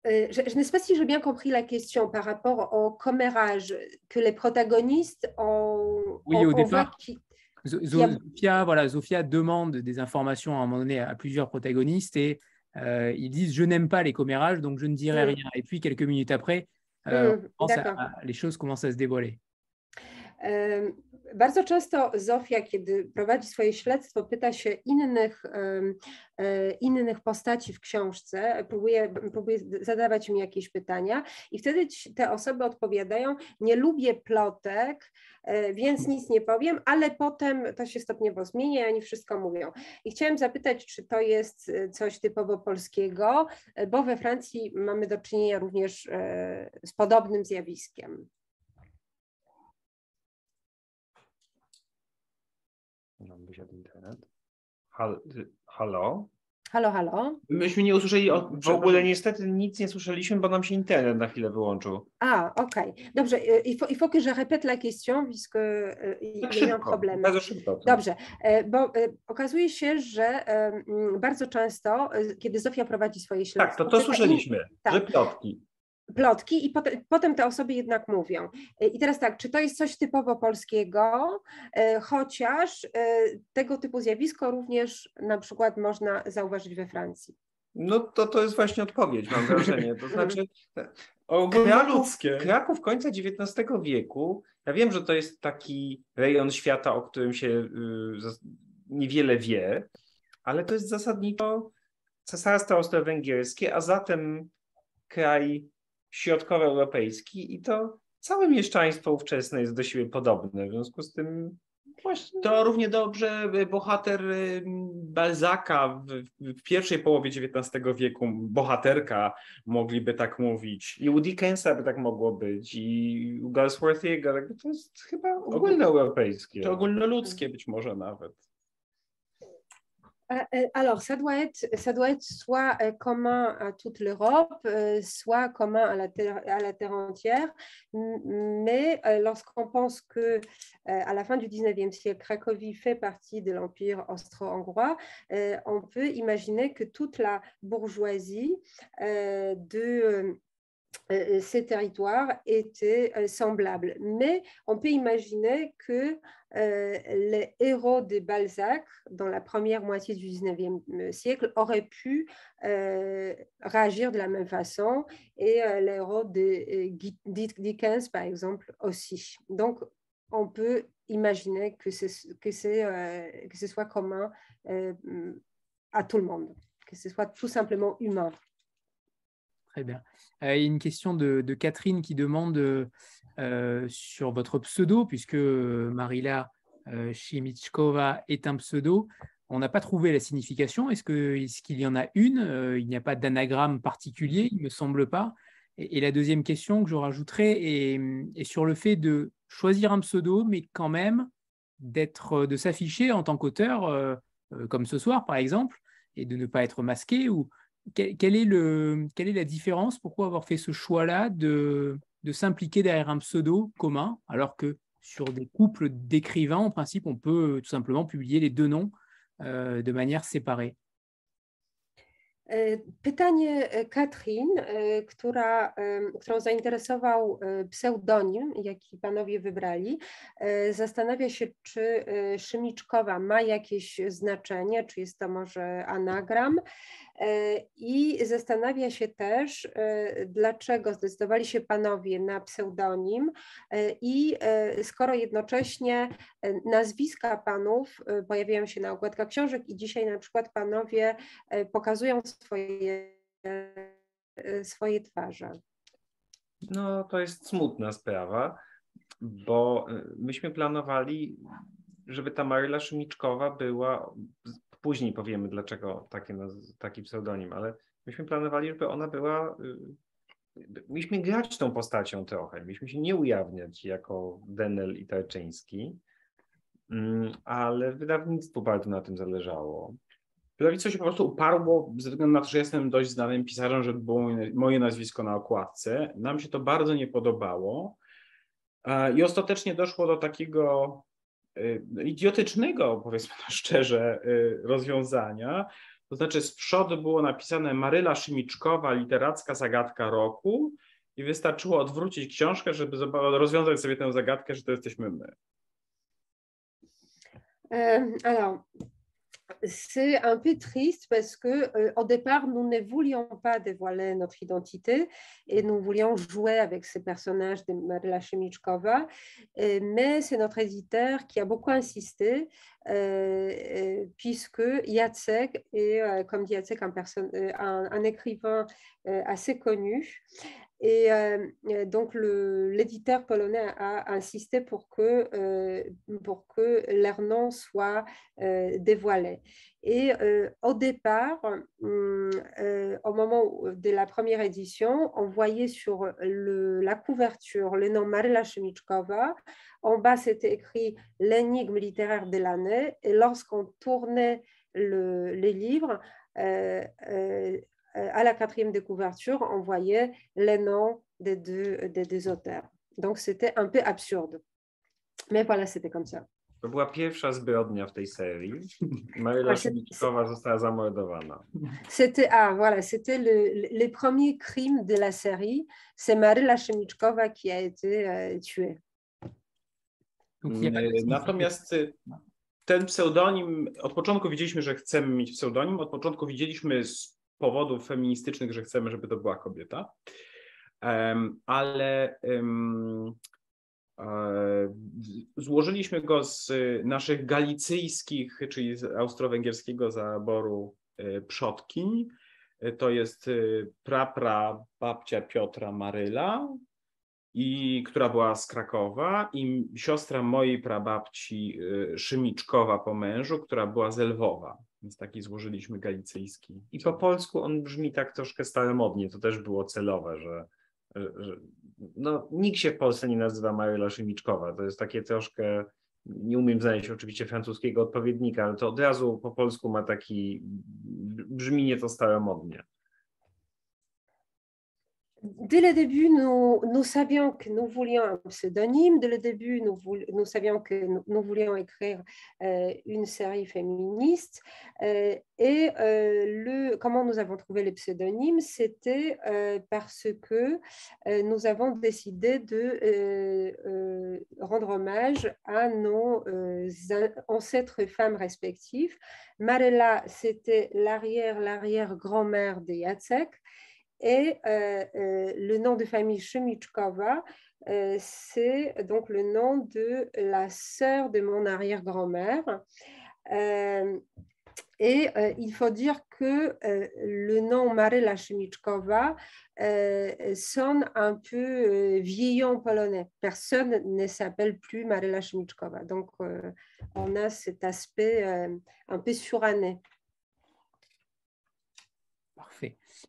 euh, je, ne sais pas si j'ai bien compris la question par rapport au commérage que les protagonistes ont. Oui, au départ. Zofia, voilà, Zofia demande des informations à un moment donné à plusieurs protagonistes et euh, ils disent je n'aime pas les commérages donc je ne dirai mm. rien. Et puis quelques minutes après, mm, les choses commencent à se dévoiler. Bardzo często Zofia, kiedy prowadzi swoje śledztwo, pyta się innych, e, innych postaci w książce, próbuje, próbuje zadawać im jakieś pytania i wtedy te osoby odpowiadają, nie lubię plotek, e, więc nic nie powiem, ale potem to się stopniowo zmienia i oni wszystko mówią. I chciałem zapytać, czy to jest e, coś typowo polskiego, bo we Francji mamy do czynienia również z podobnym zjawiskiem. Nam wysiadł internet. Hal, halo? Halo, halo. Myśmy nie usłyszeli o... W ogóle niestety nic nie słyszeliśmy, bo nam się internet na chwilę wyłączył. A, okej. Okay. Dobrze, il faut, il faut que je répète la question, puisque tak y a un problème. Bardzo szybko. Dobrze, bo okazuje się, że bardzo często, kiedy Zofia prowadzi swoje śledztwo... Tak, to, to słyszeliśmy, tak. że plotki plotki i potem, potem te osoby jednak mówią. I teraz tak, czy to jest coś typowo polskiego, e, chociaż e, tego typu zjawisko również na przykład można zauważyć we Francji? No to to jest właśnie odpowiedź, mam wrażenie. To znaczy Kraków, Kraków końca XIX wieku, ja wiem, że to jest taki rejon świata, o którym się y, niewiele wie, ale to jest zasadniczo cesarstwo austro-węgierskie, a zatem kraj środkowoeuropejski i to całe mieszczaństwo ówczesne jest do siebie podobne. W związku z tym Właśnie. To równie dobrze bohater Balzaka w, w, pierwszej połowie XIX wieku, bohaterka, mogliby tak mówić. I u Dickensa by tak mogło być, i u Galsworthiego, to jest chyba ogólnoeuropejskie. To ogólnoludzkie być może nawet. Euh, euh, alors, ça doit, être, ça doit être soit euh, commun à toute l'Europe, soit commun à la, terre, entière. Mais lorsqu'on pense que à la fin du 19e siècle, Cracovie fait partie de l'Empire austro-hongrois, on peut imaginer que toute la bourgeoisie de ces territoires étaient euh, semblables. Mais on peut imaginer que euh, les héros de Balzac, dans la première moitié du 19e siècle, auraient pu réagir de la même façon et les héros de Dickens, par exemple, aussi. Donc, on peut imaginer que, que, que ce soit commun à tout le monde, que ce soit tout simplement humain. Très bien. Euh, il y a une question de, Catherine qui demande euh, sur votre pseudo, puisque Marila euh, Chimichkova est un pseudo. On n'a pas trouvé la signification. Est-ce qu'il y en a une Il n'y a pas d'anagramme particulier, il ne me semble pas. Et, la deuxième question que je rajouterais est, sur le fait de choisir un pseudo, mais quand même d'être, de s'afficher en tant qu'auteur, euh, euh, comme ce soir par exemple, et de ne pas être masqué. Ou quelle est, la différence Pourquoi avoir fait ce choix-là de, s'impliquer derrière un pseudo commun, alors que sur des couples d'écrivains, en principe, on peut tout simplement publier les deux noms euh, de manière séparée? E, pytanie e, Katrin, e, która, którą zainteresował pseudonim, jaki panowie wybrali, zastanawia się, czy Szymiczkowa ma jakieś znaczenie, czy jest to może anagram, i zastanawia się też, dlaczego zdecydowali się panowie na pseudonim i skoro jednocześnie nazwiska panów pojawiają się na okładkach książek i dzisiaj na przykład panowie pokazują swoje, swoje twarze. No to jest smutna sprawa, bo myśmy planowali, żeby ta Maryla Szymiczkowa była Później powiemy, dlaczego taki, taki pseudonim, ale myśmy planowali, żeby ona była. Y, mieliśmy grać tą postacią trochę, mieliśmy się nie ujawniać jako Denel i Tarczyński, mm, ale wydawnictwu bardzo na tym zależało. Wydawnictwo się po prostu uparło, ze względu na to, że jestem dość znanym pisarzem, żeby było moje nazwisko na okładce. Nam się to bardzo nie podobało. I ostatecznie doszło do takiego idiotycznego, powiedzmy szczerze, y, rozwiązania. To znaczy z przodu było napisane Maryla Szymiczkowa, literacka zagadka roku i wystarczyło odwrócić książkę, żeby rozwiązać sobie tę zagadkę, że to jesteśmy my. Alors, c'est un peu triste parce que euh, au départ, nous ne voulions pas dévoiler notre identité et nous voulions jouer avec ces personnages de Marla Chemichkova, mais c'est notre éditeur qui a beaucoup insisté euh, puisque Jacek est, euh, comme dit Jacek, un écrivain assez connu et euh, euh, donc, l'éditeur polonais a insisté pour que, euh, pour que leur nom soit dévoilé. Et au départ, hum, au moment de la première édition, on voyait sur la couverture le nom Marla Chemichkova. En bas, c'était écrit l'énigme littéraire de l'année. Et lorsqu'on tournait le, les livres, euh, à la quatrième de couverture, on voyait les noms des deux, des deux auteurs. Donc c'était un peu absurde. Mais voilà, c'était comme ça. To była pierwsza zbrodnia w tej serii. Maryla Szymickowa została zamordowana. C'était ah voilà, c'était le, le, premier crime de la série. C'est Maryla Szymickowa qui a été euh, tuée. Mm, natomiast ten pseudonim, od początku widzieliśmy, że chcemy mieć pseudonim, od początku widzieliśmy powodów feministycznych, że chcemy, żeby to była kobieta. Ale e, złożyliśmy go z naszych galicyjskich, czyli z austro-węgierskiego zaboru e, przodkiń. To jest e, prapra babcia Piotra Maryla, i która była z Krakowa, i siostra mojej prababci Szymiczkowa po mężu, która była z Lwowa. Więc taki złożyliśmy galicyjski. I po polsku on brzmi tak troszkę staromodnie. To też było celowe, że, że no, nikt się w Polsce nie nazywa Maryla Szymiczkowa. To jest takie troszkę, nie umiem znaleźć oczywiście francuskiego odpowiednika, ale to od razu po polsku ma taki, brzmi nieco staromodnie. Dès le début, nous, savions que nous voulions un pseudonyme. Dès le début, nous, savions que nous, voulions écrire euh, une série féministe. Euh, et euh, le, comment nous avons trouvé le pseudonyme? C'était parce que nous avons décidé de rendre hommage à nos ancêtres femmes respectives. Marella, c'était l'arrière-l'arrière-grand-mère de Jacek. Et euh, euh, le nom de famille Chemichkova, euh, c'est donc le nom de la sœur de mon arrière-grand-mère. et il faut dire que le nom Marela Chemichkova sonne un peu vieillon polonais. Personne ne s'appelle plus Marela Chemichkova. Donc, on a cet aspect un peu suranné.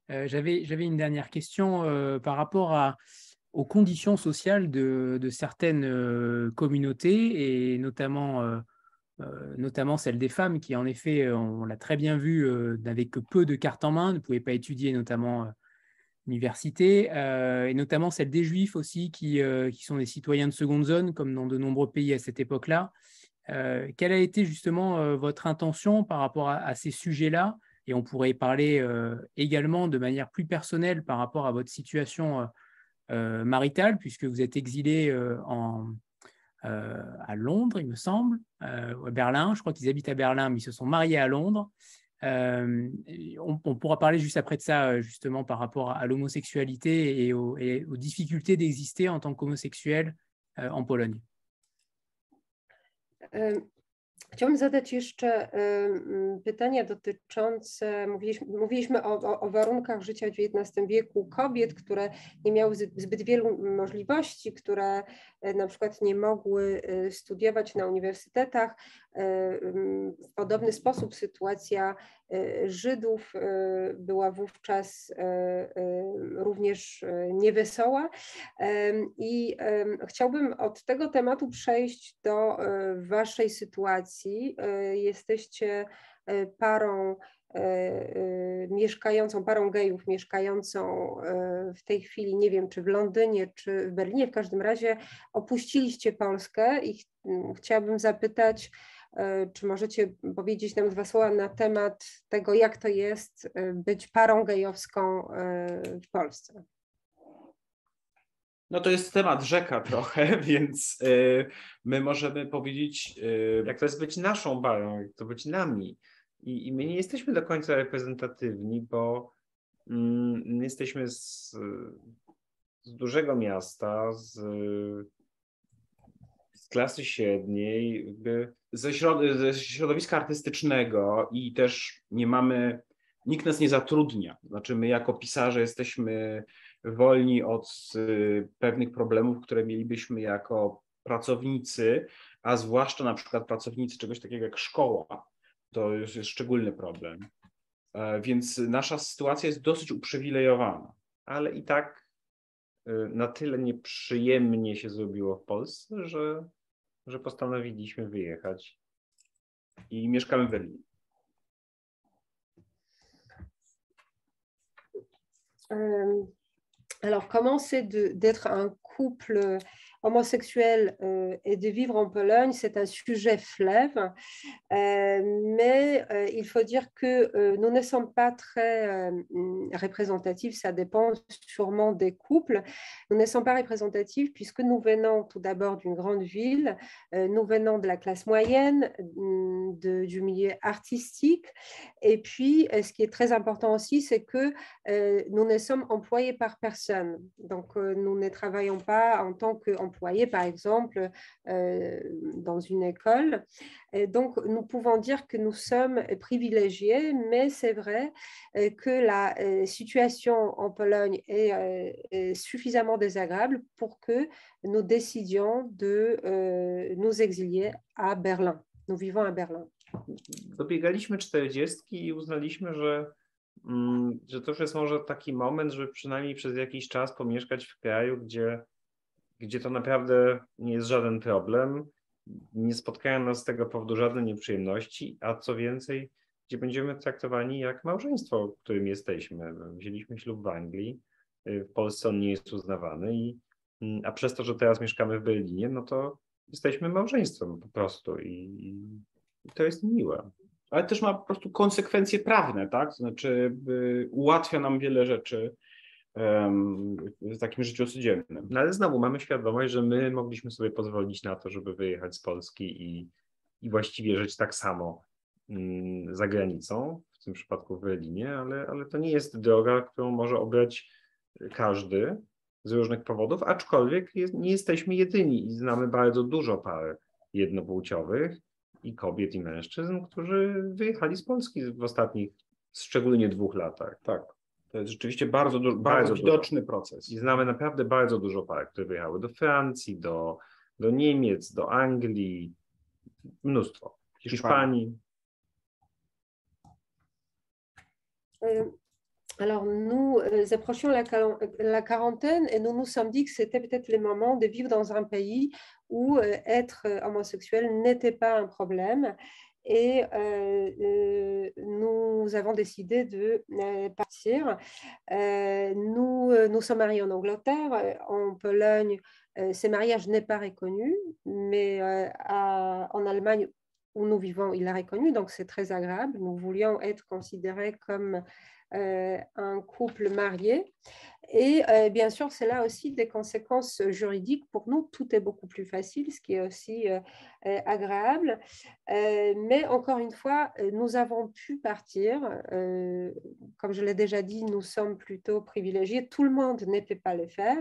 Parfait. J'avais une dernière question par rapport aux conditions sociales de, certaines communautés et notamment euh, notamment celle des femmes qui, en effet, euh, on l'a très bien vu, euh, n'avaient que peu de cartes en main, ne pouvaient pas étudier, notamment l'université, et notamment celle des juifs aussi, qui, qui, sont des citoyens de seconde zone, comme dans de nombreux pays à cette époque-là. quelle a été justement votre intention par rapport à, ces sujets-là Et on pourrait parler également de manière plus personnelle par rapport à votre situation maritale, puisque vous êtes exilé euh, à Londres, il me semble, euh, à Berlin. Je crois qu'ils habitent à Berlin, mais ils se sont mariés à Londres. Euh, on, pourra parler juste après de ça, justement, par rapport à, l'homosexualité et, aux, difficultés d'exister en tant qu'homosexuel en Pologne. Chciałbym zadać jeszcze pytanie dotyczące, mówiliśmy, mówiliśmy o, o, warunkach życia w XIX wieku kobiet, które nie miały zbyt wielu możliwości, które e, na przykład nie mogły e, studiować na uniwersytetach. E, w podobny sposób sytuacja Żydów była wówczas również niewesoła i chciałbym od tego tematu przejść do Waszej sytuacji. Jesteście parą mieszkającą, parą gejów mieszkającą w tej chwili, nie wiem czy w Londynie, czy w Berlinie, w każdym razie opuściliście Polskę i ch chciałabym zapytać, E, czy możecie powiedzieć nam dwa słowa na temat tego, jak to jest e, być parą gejowską e, w Polsce? No to jest temat rzeka trochę, więc my możemy powiedzieć, jak to jest być naszą parą, jak to być nami. I, i my nie jesteśmy do końca reprezentatywni, bo mm, jesteśmy z, z dużego miasta, z klasy średniej, jakby ze, środ ze środowiska artystycznego i też nie mamy, nikt nas nie zatrudnia. Znaczy my jako pisarze jesteśmy wolni od y, pewnych problemów, które mielibyśmy jako pracownicy, a zwłaszcza na przykład pracownicy czegoś takiego jak szkoła. To już jest szczególny problem. E, więc nasza sytuacja jest dosyć uprzywilejowana. Ale i tak y, na tyle nieprzyjemnie się zrobiło w Polsce, że że postanowiliśmy wyjechać i mieszkamy w Berlinie. alors, comment c'est d'être un couple homosexuel euh, et de vivre en Pologne, c'est un sujet fleuve, euh, mais euh, il faut dire que nous ne sommes pas très représentatifs, ça dépend sûrement des couples, nous ne sommes pas représentatifs puisque nous venons tout d'abord d'une grande ville, nous venons de la classe moyenne, mm, du milieu artistique, et puis ce qui est très important aussi, c'est que nous ne sommes employés par personne, donc nous ne travaillons pas en tant qu'employés employés, par exemple, euh, dans une école. Donc, nous pouvons dire que nous sommes privilégiés, mais c'est vrai euh, que la euh, situation en Pologne est, suffisamment désagréable pour que nous décidions de nous exilier à Berlin. Nous vivons à Berlin. Dobiegaliśmy 40 i uznaliśmy, że, mm, że to już jest może taki moment, żeby przynajmniej przez jakiś czas pomieszkać w kraju, gdzie gdzie to naprawdę nie jest żaden problem, nie spotkają nas z tego powodu żadne nieprzyjemności, a co więcej, gdzie będziemy traktowani jak małżeństwo, którym jesteśmy. Wzięliśmy ślub w Anglii, w Polsce on nie jest uznawany, i, a przez to, że teraz mieszkamy w Berlinie, no to jesteśmy małżeństwem po prostu i, i to jest miłe. Ale też ma po prostu konsekwencje prawne, tak? Znaczy y, ułatwia nam wiele rzeczy w takim życiu codziennym. No ale znowu mamy świadomość, że my mogliśmy sobie pozwolić na to, żeby wyjechać z Polski i, i właściwie żyć tak samo mm, za granicą, w tym przypadku w Berlinie, ale, ale to nie jest droga, którą może obrać każdy z różnych powodów, aczkolwiek jest, nie jesteśmy jedyni i znamy bardzo dużo par jednopłciowych i kobiet i mężczyzn, którzy wyjechali z Polski w ostatnich szczególnie dwóch latach. Tak. To jest rzeczywiście bardzo, bardzo, bardzo widoczny dużo. proces. I znamy naprawdę bardzo dużo par, które wyjechały do Francji, do, do Niemiec, do Anglii, mnóstwo. Hiszpanii. Hiszpanii. alors, nous approchions la, la, quarantaine et nous nous sommes dit que c'était peut-être le moment de vivre dans un pays où être homosexuel n'était pas un problème et euh, euh, nous avons décidé de euh, partir. nous, nous sommes mariés en Angleterre, en Pologne, ce mariage n'est pas reconnu, mais en Allemagne où nous vivons, il est reconnu, donc c'est très agréable. Nous voulions être considérés comme un couple marié. Et euh, bien sûr, c'est là aussi des conséquences juridiques. Pour nous, tout est beaucoup plus facile, ce qui est aussi euh, euh, agréable. mais encore une fois, nous avons pu partir. comme je l'ai déjà dit, nous sommes plutôt privilégiés. Tout le monde ne peut pas le faire.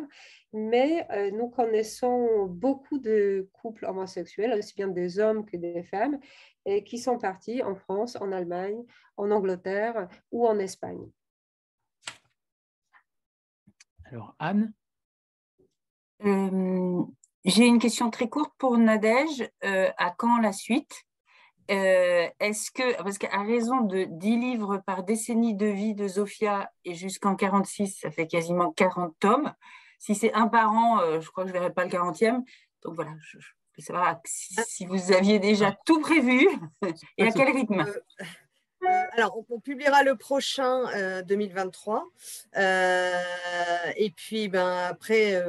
Mais nous connaissons beaucoup de couples homosexuels, aussi bien des hommes que des femmes, et qui sont partis en France, en Allemagne, en Angleterre ou en Espagne. Alors, Anne? Euh, J'ai une question très courte pour Nadège. Euh, à quand la suite? Euh, Est-ce que, parce qu'à raison de 10 livres par décennie de vie de Zofia et jusqu'en 46, ça fait quasiment 40 tomes. Si c'est un par an, je crois que je ne verrai pas le 40e. Donc voilà, je, je voulais savoir si, si, vous aviez déjà tout prévu et à quel rythme? Euh, alors, on, publiera le prochain 2023. Euh, euh, et puis, ben, après,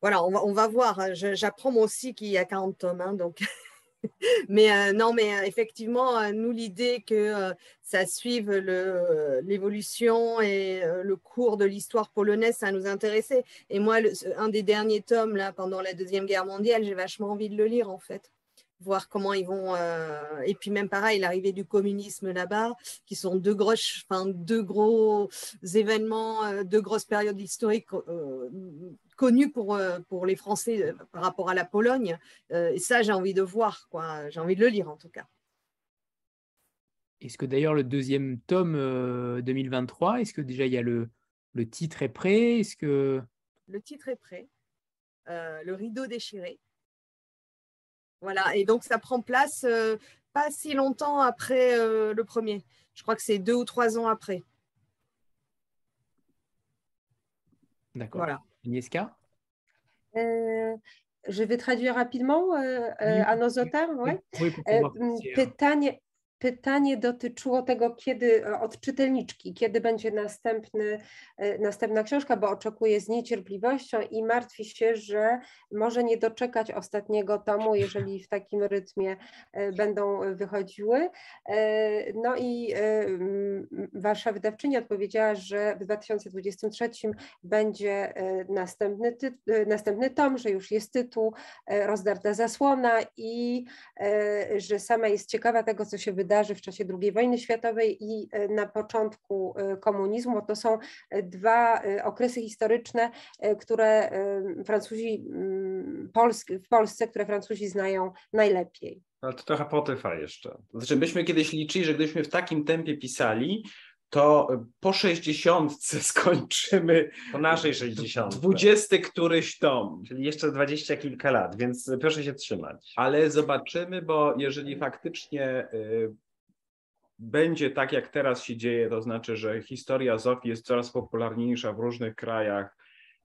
voilà, on va, on va voir. J'apprends moi aussi qu'il y a 40 tomes. Hein, donc. mais non, mais effectivement, nous, l'idée que ça suive l'évolution et le cours de l'histoire polonaise, ça nous intéressait. Et moi, un des derniers tomes, là, pendant la Deuxième Guerre mondiale, j'ai vachement envie de le lire, en fait voir comment ils vont. Euh, et puis même pareil, l'arrivée du communisme là-bas, qui sont deux gros, enfin, deux gros événements, euh, deux grosses périodes historiques euh, connues pour, pour les Français par rapport à la Pologne. et ça, j'ai envie de voir, quoi. J'ai envie de le lire en tout cas. Est-ce que d'ailleurs le deuxième tome 2023, est-ce que déjà il y a le, le titre est prêt? Est-ce que le titre est prêt Le rideau déchiré. Voilà, et donc ça prend place euh, pas si longtemps après euh, le premier. Je crois que c'est deux ou trois ans après. D'accord. Voilà. Agnieszka? Euh, Je vais traduire rapidement à nos auteurs. Ouais. Oui, Pytanie dotyczyło tego, kiedy e, od czytelniczki, kiedy będzie następny, e, następna książka, bo oczekuje z niecierpliwością i martwi się, że może nie doczekać ostatniego tomu, jeżeli w takim rytmie e, będą wychodziły. No i wasza wydawczyni odpowiedziała, że w 2023 będzie następny, następny tom, że już jest tytuł, rozdarta zasłona i że sama jest ciekawa tego, co się wydarzy wydarzy w czasie II wojny światowej i e, na początku e, komunizmu. To są e, dwa okresy historyczne, które Francuzi mm, w Polsce, które Francuzi znają najlepiej. Ale to trochę potrwa jeszcze. Znaczy, myśmy kiedyś liczyli, że gdybyśmy w takim tempie pisali, to po 60 skończymy. Po naszej 60. 20 któryś tom. Czyli jeszcze dwadzieścia kilka lat, więc proszę się trzymać. Ale zobaczymy, bo jeżeli faktycznie będzie tak, jak teraz się dzieje, to znaczy, że historia Zofii jest coraz popularniejsza w różnych krajach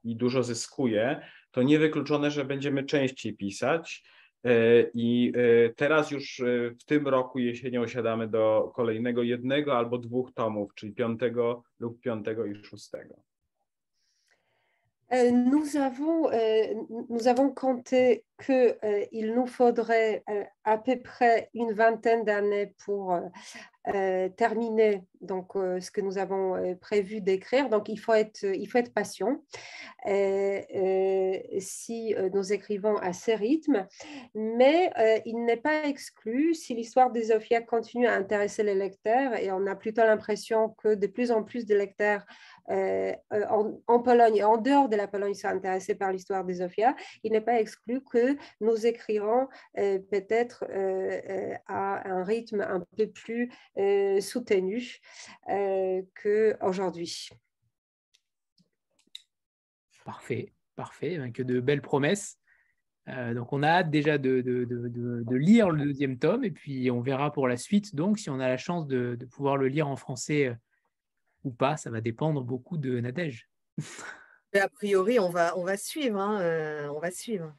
i dużo zyskuje, to niewykluczone, że będziemy częściej pisać. E, I e, teraz już e, w tym roku jesienią siadamy do kolejnego jednego albo dwóch tomów, czyli piątego lub piątego i szóstego. Nous avons, nous avons compté qu'il nous faudrait à peu près une vingtaine d'années pour Euh, terminer donc, euh, ce que nous avons euh, prévu d'écrire. Donc, il faut être, il faut être patient si nous écrivons à ce rythme. Mais il n'est pas exclu, si l'histoire des Zofia continue à intéresser les lecteurs, et on a plutôt l'impression que de plus en plus de lecteurs en, en, Pologne et en dehors de la Pologne sont intéressés par l'histoire des Zofia, il n'est pas exclu que nous écrirons peut-être à un rythme un peu plus euh, soutenu euh, qu'aujourd'hui. Parfait, parfait, ben, que de belles promesses. Euh, donc on a hâte déjà de, de, de, lire le deuxième tome et puis on verra pour la suite donc si on a la chance de, pouvoir le lire en français ou pas, ça va dépendre beaucoup de Nadège. a priori, on va, on va suivre. Hein, euh, on va suivre.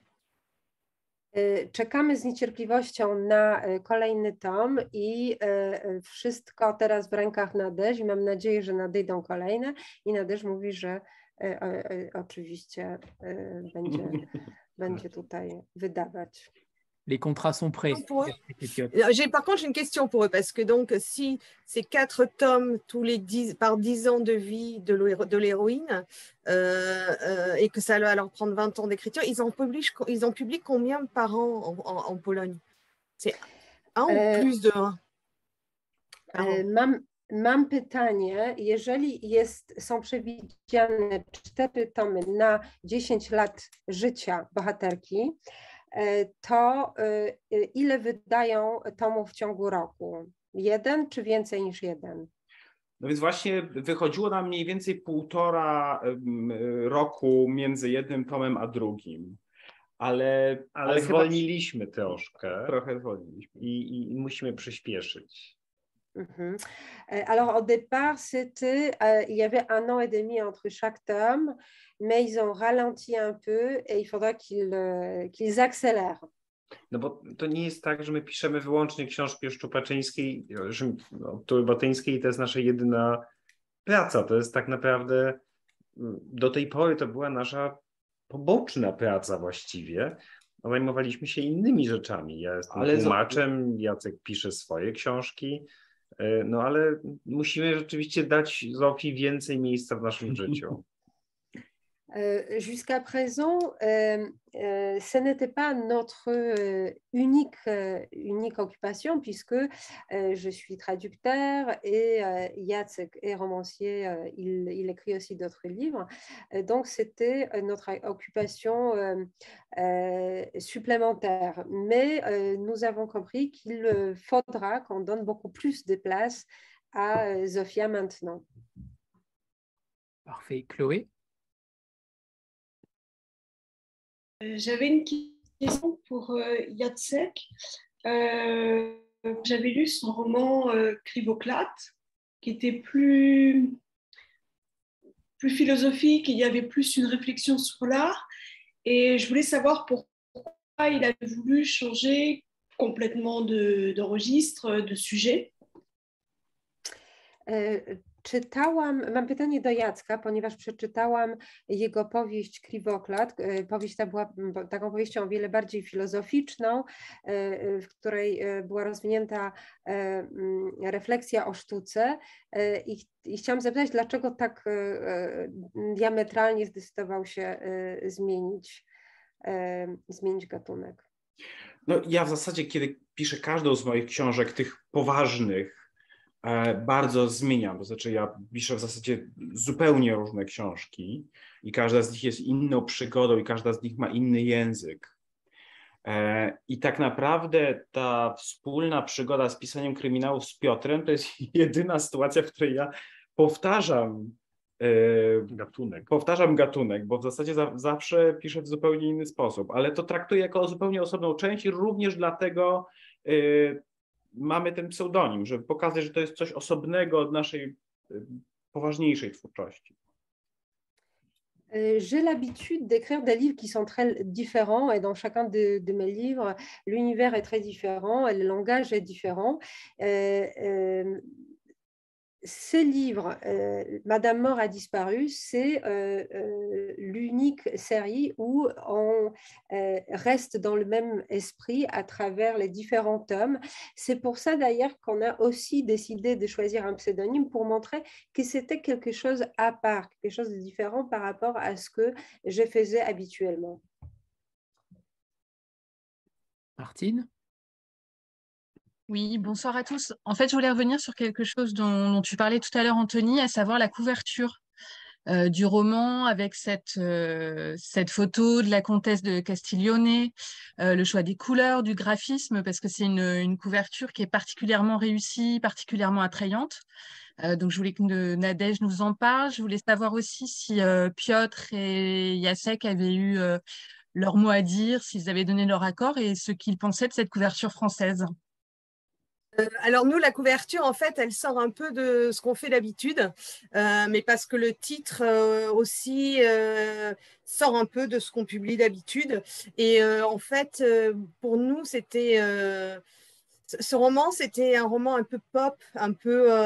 Czekamy z niecierpliwością na kolejny tom i wszystko teraz w rękach Nadèż i mam nadzieję, że nadejdą kolejne i Nadèż mówi, że oczywiście będzie, będzie tutaj wydawać. Les contrats sont prêts. J'ai par contre une question pour eux parce que donc si ces quatre tomes tous les dix, par 10 ans de vie de l'héroïne euh, euh, et que ça va leur prendre 20 ans d'écriture, ils en publient ils en publient combien par an en, Pologne? C'est un ou euh, plus de un? Mam, mam pytanie, jeżeli jest, są przewidziane cztery tomy na 10 lat życia bohaterki, to e, ile wydają tomów w ciągu roku? Jeden czy więcej niż jeden? No więc właśnie wychodziło nam mniej więcej półtora roku między jednym tomem a drugim. Ale, ale, ale zwolniliśmy chyba... troszkę. Trochę zwolniliśmy. I, I, musimy przyspieszyć. E, alors au départ, c'était, euh, il y avait un an et demi entre chaque tome, mais ils ont ralenti un peu et il faudra qu'ils euh, qu'ils accélèrent. No bo to nie jest tak, że my piszemy wyłącznie książki o Szczupaczyńskiej, no, Batyńskiej to jest nasza jedyna praca. To jest tak naprawdę, do tej pory to była nasza poboczna praca właściwie. Zajmowaliśmy się innymi rzeczami. Ja jestem Ale tłumaczem, Jacek pisze swoje książki, E, no ale musimy rzeczywiście dać Zofii więcej miejsca w naszym życiu. Euh, jusqu'à présent, euh, euh, ce n'était pas notre unique, occupation puisque je suis traducteur et Jacek est romancier, il, il, écrit aussi d'autres livres. donc c'était notre occupation supplémentaire. Mais nous avons compris qu'il faudra qu'on donne beaucoup plus de place à Zofia maintenant. Parfait. Chloé? J'avais une question pour euh, Jacek. Euh, j'avais lu son roman Crivoclate, qui était plus, plus philosophique, il y avait plus une réflexion sur l'art. Et je voulais savoir pourquoi il avait voulu changer complètement de, de sujet. Czytałam, mam pytanie do Jacka, ponieważ przeczytałam jego powieść Kriwoklat. E, powieść ta była taką powieścią o wiele bardziej filozoficzną, e, w której e, była rozwinięta refleksja o sztuce i, i chciałam zapytać, dlaczego tak diametralnie zdecydował się zmienić, zmienić gatunek. No, ja w zasadzie, kiedy piszę każdą z moich książek, tych poważnych, E, bardzo zmieniam. To znaczy, ja piszę w zasadzie zupełnie różne książki i każda z nich jest inną przygodą i każda z nich ma inny język. E, I tak naprawdę ta wspólna przygoda z pisaniem kryminałów z Piotrem to jest jedyna sytuacja, w której ja powtarzam e, gatunek. Powtarzam gatunek, bo w zasadzie za, zawsze piszę w zupełnie inny sposób, ale to traktuję jako zupełnie osobną część i również dlatego mamy ten pseudonim, żeby pokazać, że to jest coś osobnego od naszej poważniejszej twórczości. J'ai l'habitude d'écrire des livres qui sont très différents et dans chacun de, de mes livres, l'univers est très différent et le langage est différent. Euh, euh, ces livres, euh, Madame Mort a disparu, c'est euh, euh, l'unique série où on reste dans le même esprit à travers les différents tomes. C'est pour ça d'ailleurs qu'on a aussi décidé de choisir un pseudonyme pour montrer que c'était quelque chose à part, quelque chose de différent par rapport à ce que je faisais habituellement. Martine? Oui, bonsoir à tous. En fait, je voulais revenir sur quelque chose dont, tu parlais tout à l'heure, Anthony, à savoir la couverture euh, du roman avec cette, euh, cette photo de la comtesse de Castiglione, euh, le choix des couleurs, du graphisme, parce que c'est une, couverture qui est particulièrement réussie, particulièrement attrayante. donc, je voulais que Nadège nous en parle. Je voulais savoir aussi si Piotr et Jacek avaient eu leur mot à dire, s'ils avaient donné leur accord et ce qu'ils pensaient de cette couverture française. Alors nous, la couverture, en fait, elle sort un peu de ce qu'on fait d'habitude, mais parce que le titre aussi sort un peu de ce qu'on publie d'habitude. Et en fait, pour nous, c'était ce roman, c'était un roman un peu pop, un peu euh,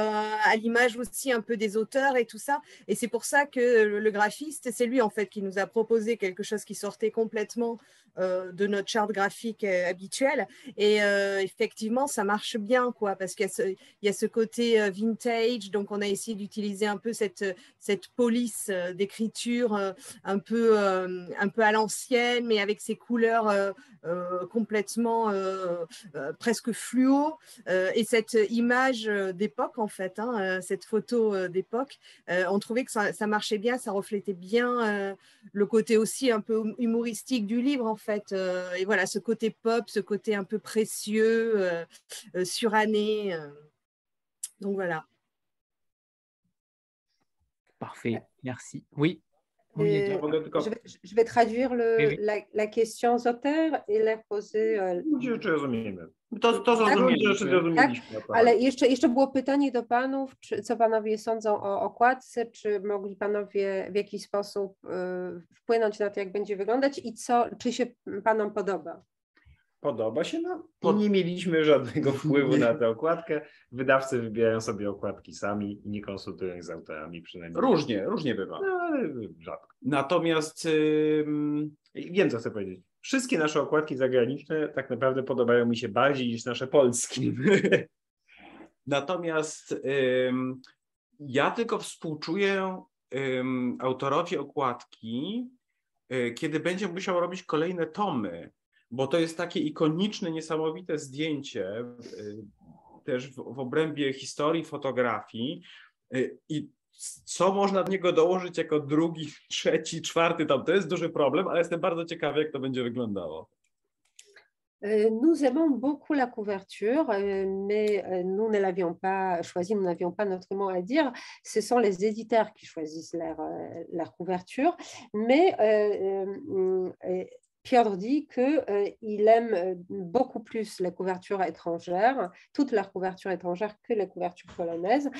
à l'image aussi un peu des auteurs et tout ça. Et c'est pour ça que le, graphiste, c'est lui en fait qui nous a proposé quelque chose qui sortait complètement euh, de notre charte graphique euh, habituelle. Et effectivement, ça marche bien, quoi, parce qu'il y, a ce côté vintage. Donc, on a essayé d'utiliser un peu cette, police d'écriture un peu un peu à l'ancienne, mais avec ces couleurs complètement presque fluides fluo euh, et cette image euh, d'époque, en fait, hein, euh, cette photo d'époque, on trouvait que ça, marchait bien, ça reflétait bien le côté aussi un peu hum, humoristique du livre, en fait. et voilà, ce côté pop, ce côté un peu précieux, suranné. donc voilà. Parfait, merci. Oui. Je, vais, traduire le, la, question aux auteurs et la poser. To, to zrozumieliśmy. zrozumieliśmy tak? Ale jeszcze, jeszcze było pytanie do panów, czy, co panowie sądzą o okładce, czy mogli panowie w jakiś sposób y, wpłynąć na to, jak będzie wyglądać i co, czy się panom podoba? Podoba się nam i nie mieliśmy żadnego wpływu na tę okładkę. Wydawcy wybierają sobie okładki sami i nie konsultują ich z autorami przynajmniej. Różnie, różnie bywa. No, ale rzadko. Natomiast yy, wiem, co chcę powiedzieć wszystkie nasze okładki zagraniczne tak naprawdę podobają mi się bardziej niż nasze polskie. Natomiast ja tylko współczuję autorowi okładki, y, kiedy będzie musiał robić kolejne tomy, bo to jest takie ikoniczne, niesamowite zdjęcie y, też w, w obrębie historii fotografii. Y, I co można do niego dołożyć jako drugi, trzeci, czwarty tam, to jest duży problem, ale jestem bardzo ciekawy, jak to będzie wyglądało. Euh, nous aimons beaucoup la couverture, euh, mais euh, nous ne l'avions pas choisi, nous n'avions pas notre mot à dire. Ce sont les éditeurs qui choisissent leur, leur couverture. Mais Pierre dit qu'il euh, aime euh, beaucoup plus les couvertures étrangères, toutes leurs couvertures étrangères que les couvertures polonaises.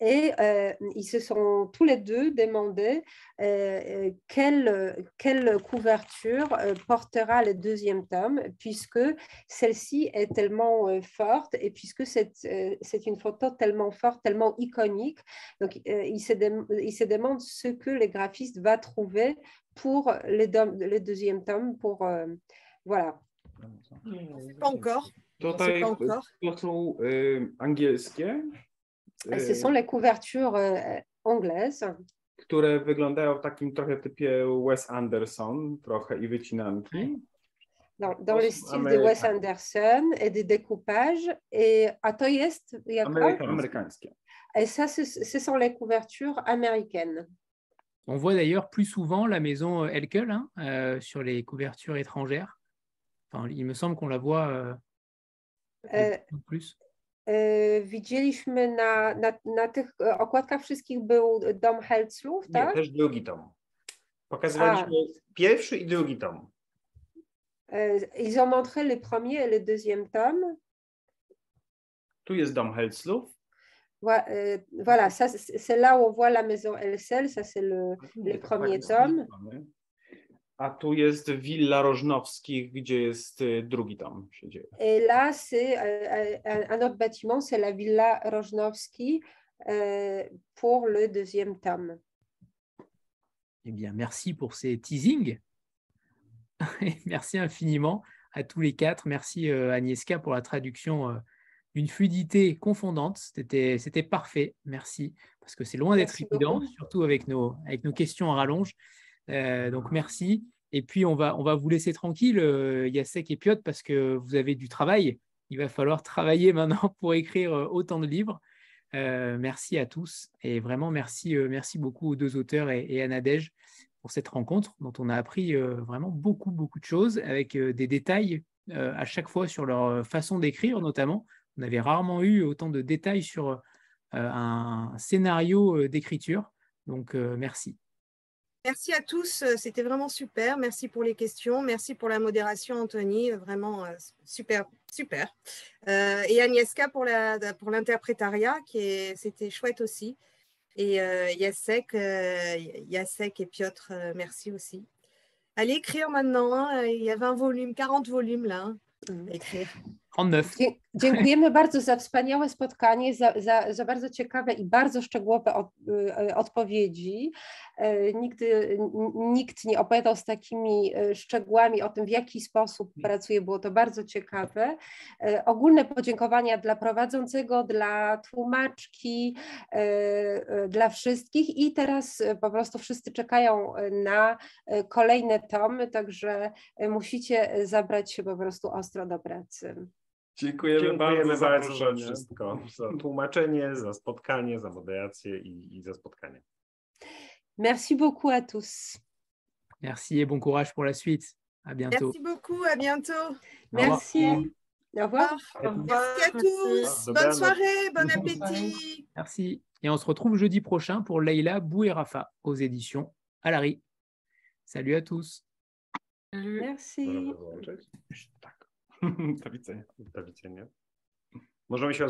Et euh, ils se sont tous les deux demandé quelle, quelle, couverture portera le deuxième tome, puisque celle-ci est tellement forte et puisque c'est une photo tellement forte, tellement iconique. Donc, ils se, il se demandent ce que les graphistes va trouver pour le, le deuxième tome, pour euh, voilà. Pas encore. Tutaj pas encore. to są y, angielskie. Ce sont les couvertures anglaises. Które wyglądają w takim trochę typie Wes Anderson, trochę i wycinanki. Dans, dans le style de Wes Anderson et de découpage. Et, a to jest jak Amerykańskie. Et ça, ce, ce sont les couvertures américaines. On voit d'ailleurs plus souvent la maison euh, Elkel hein, euh, sur les couvertures étrangères. Enfin, il me semble qu'on la voit euh, euh plus. E, widzieliśmy na, na, na tych okładkach wszystkich był dom Helclów, tak? Nie, też drugi tom. Pokazywaliśmy A. pierwszy i drugi tom. Ils ont montré le premier et le deuxième tome. Tu jest dom Helclów. Euh, voilà, ça c'est là où on voit la maison LSL, ça c'est le, le premier tome. A tu jest Villa Rożnowskich, gdzie jest drugi tom się dzieje. Et là, c'est un autre bâtiment, c'est la Villa Rożnowski euh, pour le deuxième tome. Eh bien, merci pour ces teasings. merci infiniment à tous les quatre. Merci euh, Agnieszka pour la traduction euh, une fluidité confondante. C'était parfait. Merci. Parce que c'est loin d'être évident, surtout avec nos, avec nos questions en rallonge. Euh, donc, merci. Et puis, on va, on va vous laisser tranquille, euh, Yasek et Piotr, parce que vous avez du travail. Il va falloir travailler maintenant pour écrire euh, autant de livres. merci à tous. Et vraiment, merci, merci beaucoup aux deux auteurs et, et à Nadège pour cette rencontre dont on a appris vraiment beaucoup, beaucoup de choses avec des détails à chaque fois sur leur façon d'écrire, notamment. On avait rarement eu autant de détails sur euh, un scénario euh, d'écriture. Donc, euh, merci. Merci à tous, c'était vraiment super. Merci pour les questions, merci pour la modération, Anthony, vraiment super, super. et Agnieszka pour l'interprétariat, pour qui c'était chouette aussi. Et Yasek, Yasek et Piotr, merci aussi. Allez écrire maintenant, hein. il y a 20 volumes, 40 volumes là, hein, à écrire. 39. Dziękujemy bardzo za wspaniałe spotkanie, za, za, za bardzo ciekawe i bardzo szczegółowe od, y, odpowiedzi. Y, nigdy nikt nie opowiadał z takimi y, szczegółami o tym, w jaki sposób pracuje. Było to bardzo ciekawe. Ogólne podziękowania dla prowadzącego, dla tłumaczki, dla wszystkich i teraz po prostu wszyscy czekają na kolejne tomy, także musicie zabrać się po prostu ostro do pracy. Dziękujemy, Dziękujemy bardzo, bardzo za wszystko. Za tłumaczenie, za spotkanie, za moderację i, i za spotkanie. Merci beaucoup à tous. Merci et bon courage pour la suite. À bientôt. Merci beaucoup, à bientôt. Merci. Au revoir. Au revoir. Merci à tous. Bonne soirée, bon appétit. Merci. Et on se retrouve jeudi prochain pour Leïla Bouirafa aux éditions Alary. Salut à tous. Merci. Do widzenia. Do widzenia. Możemy się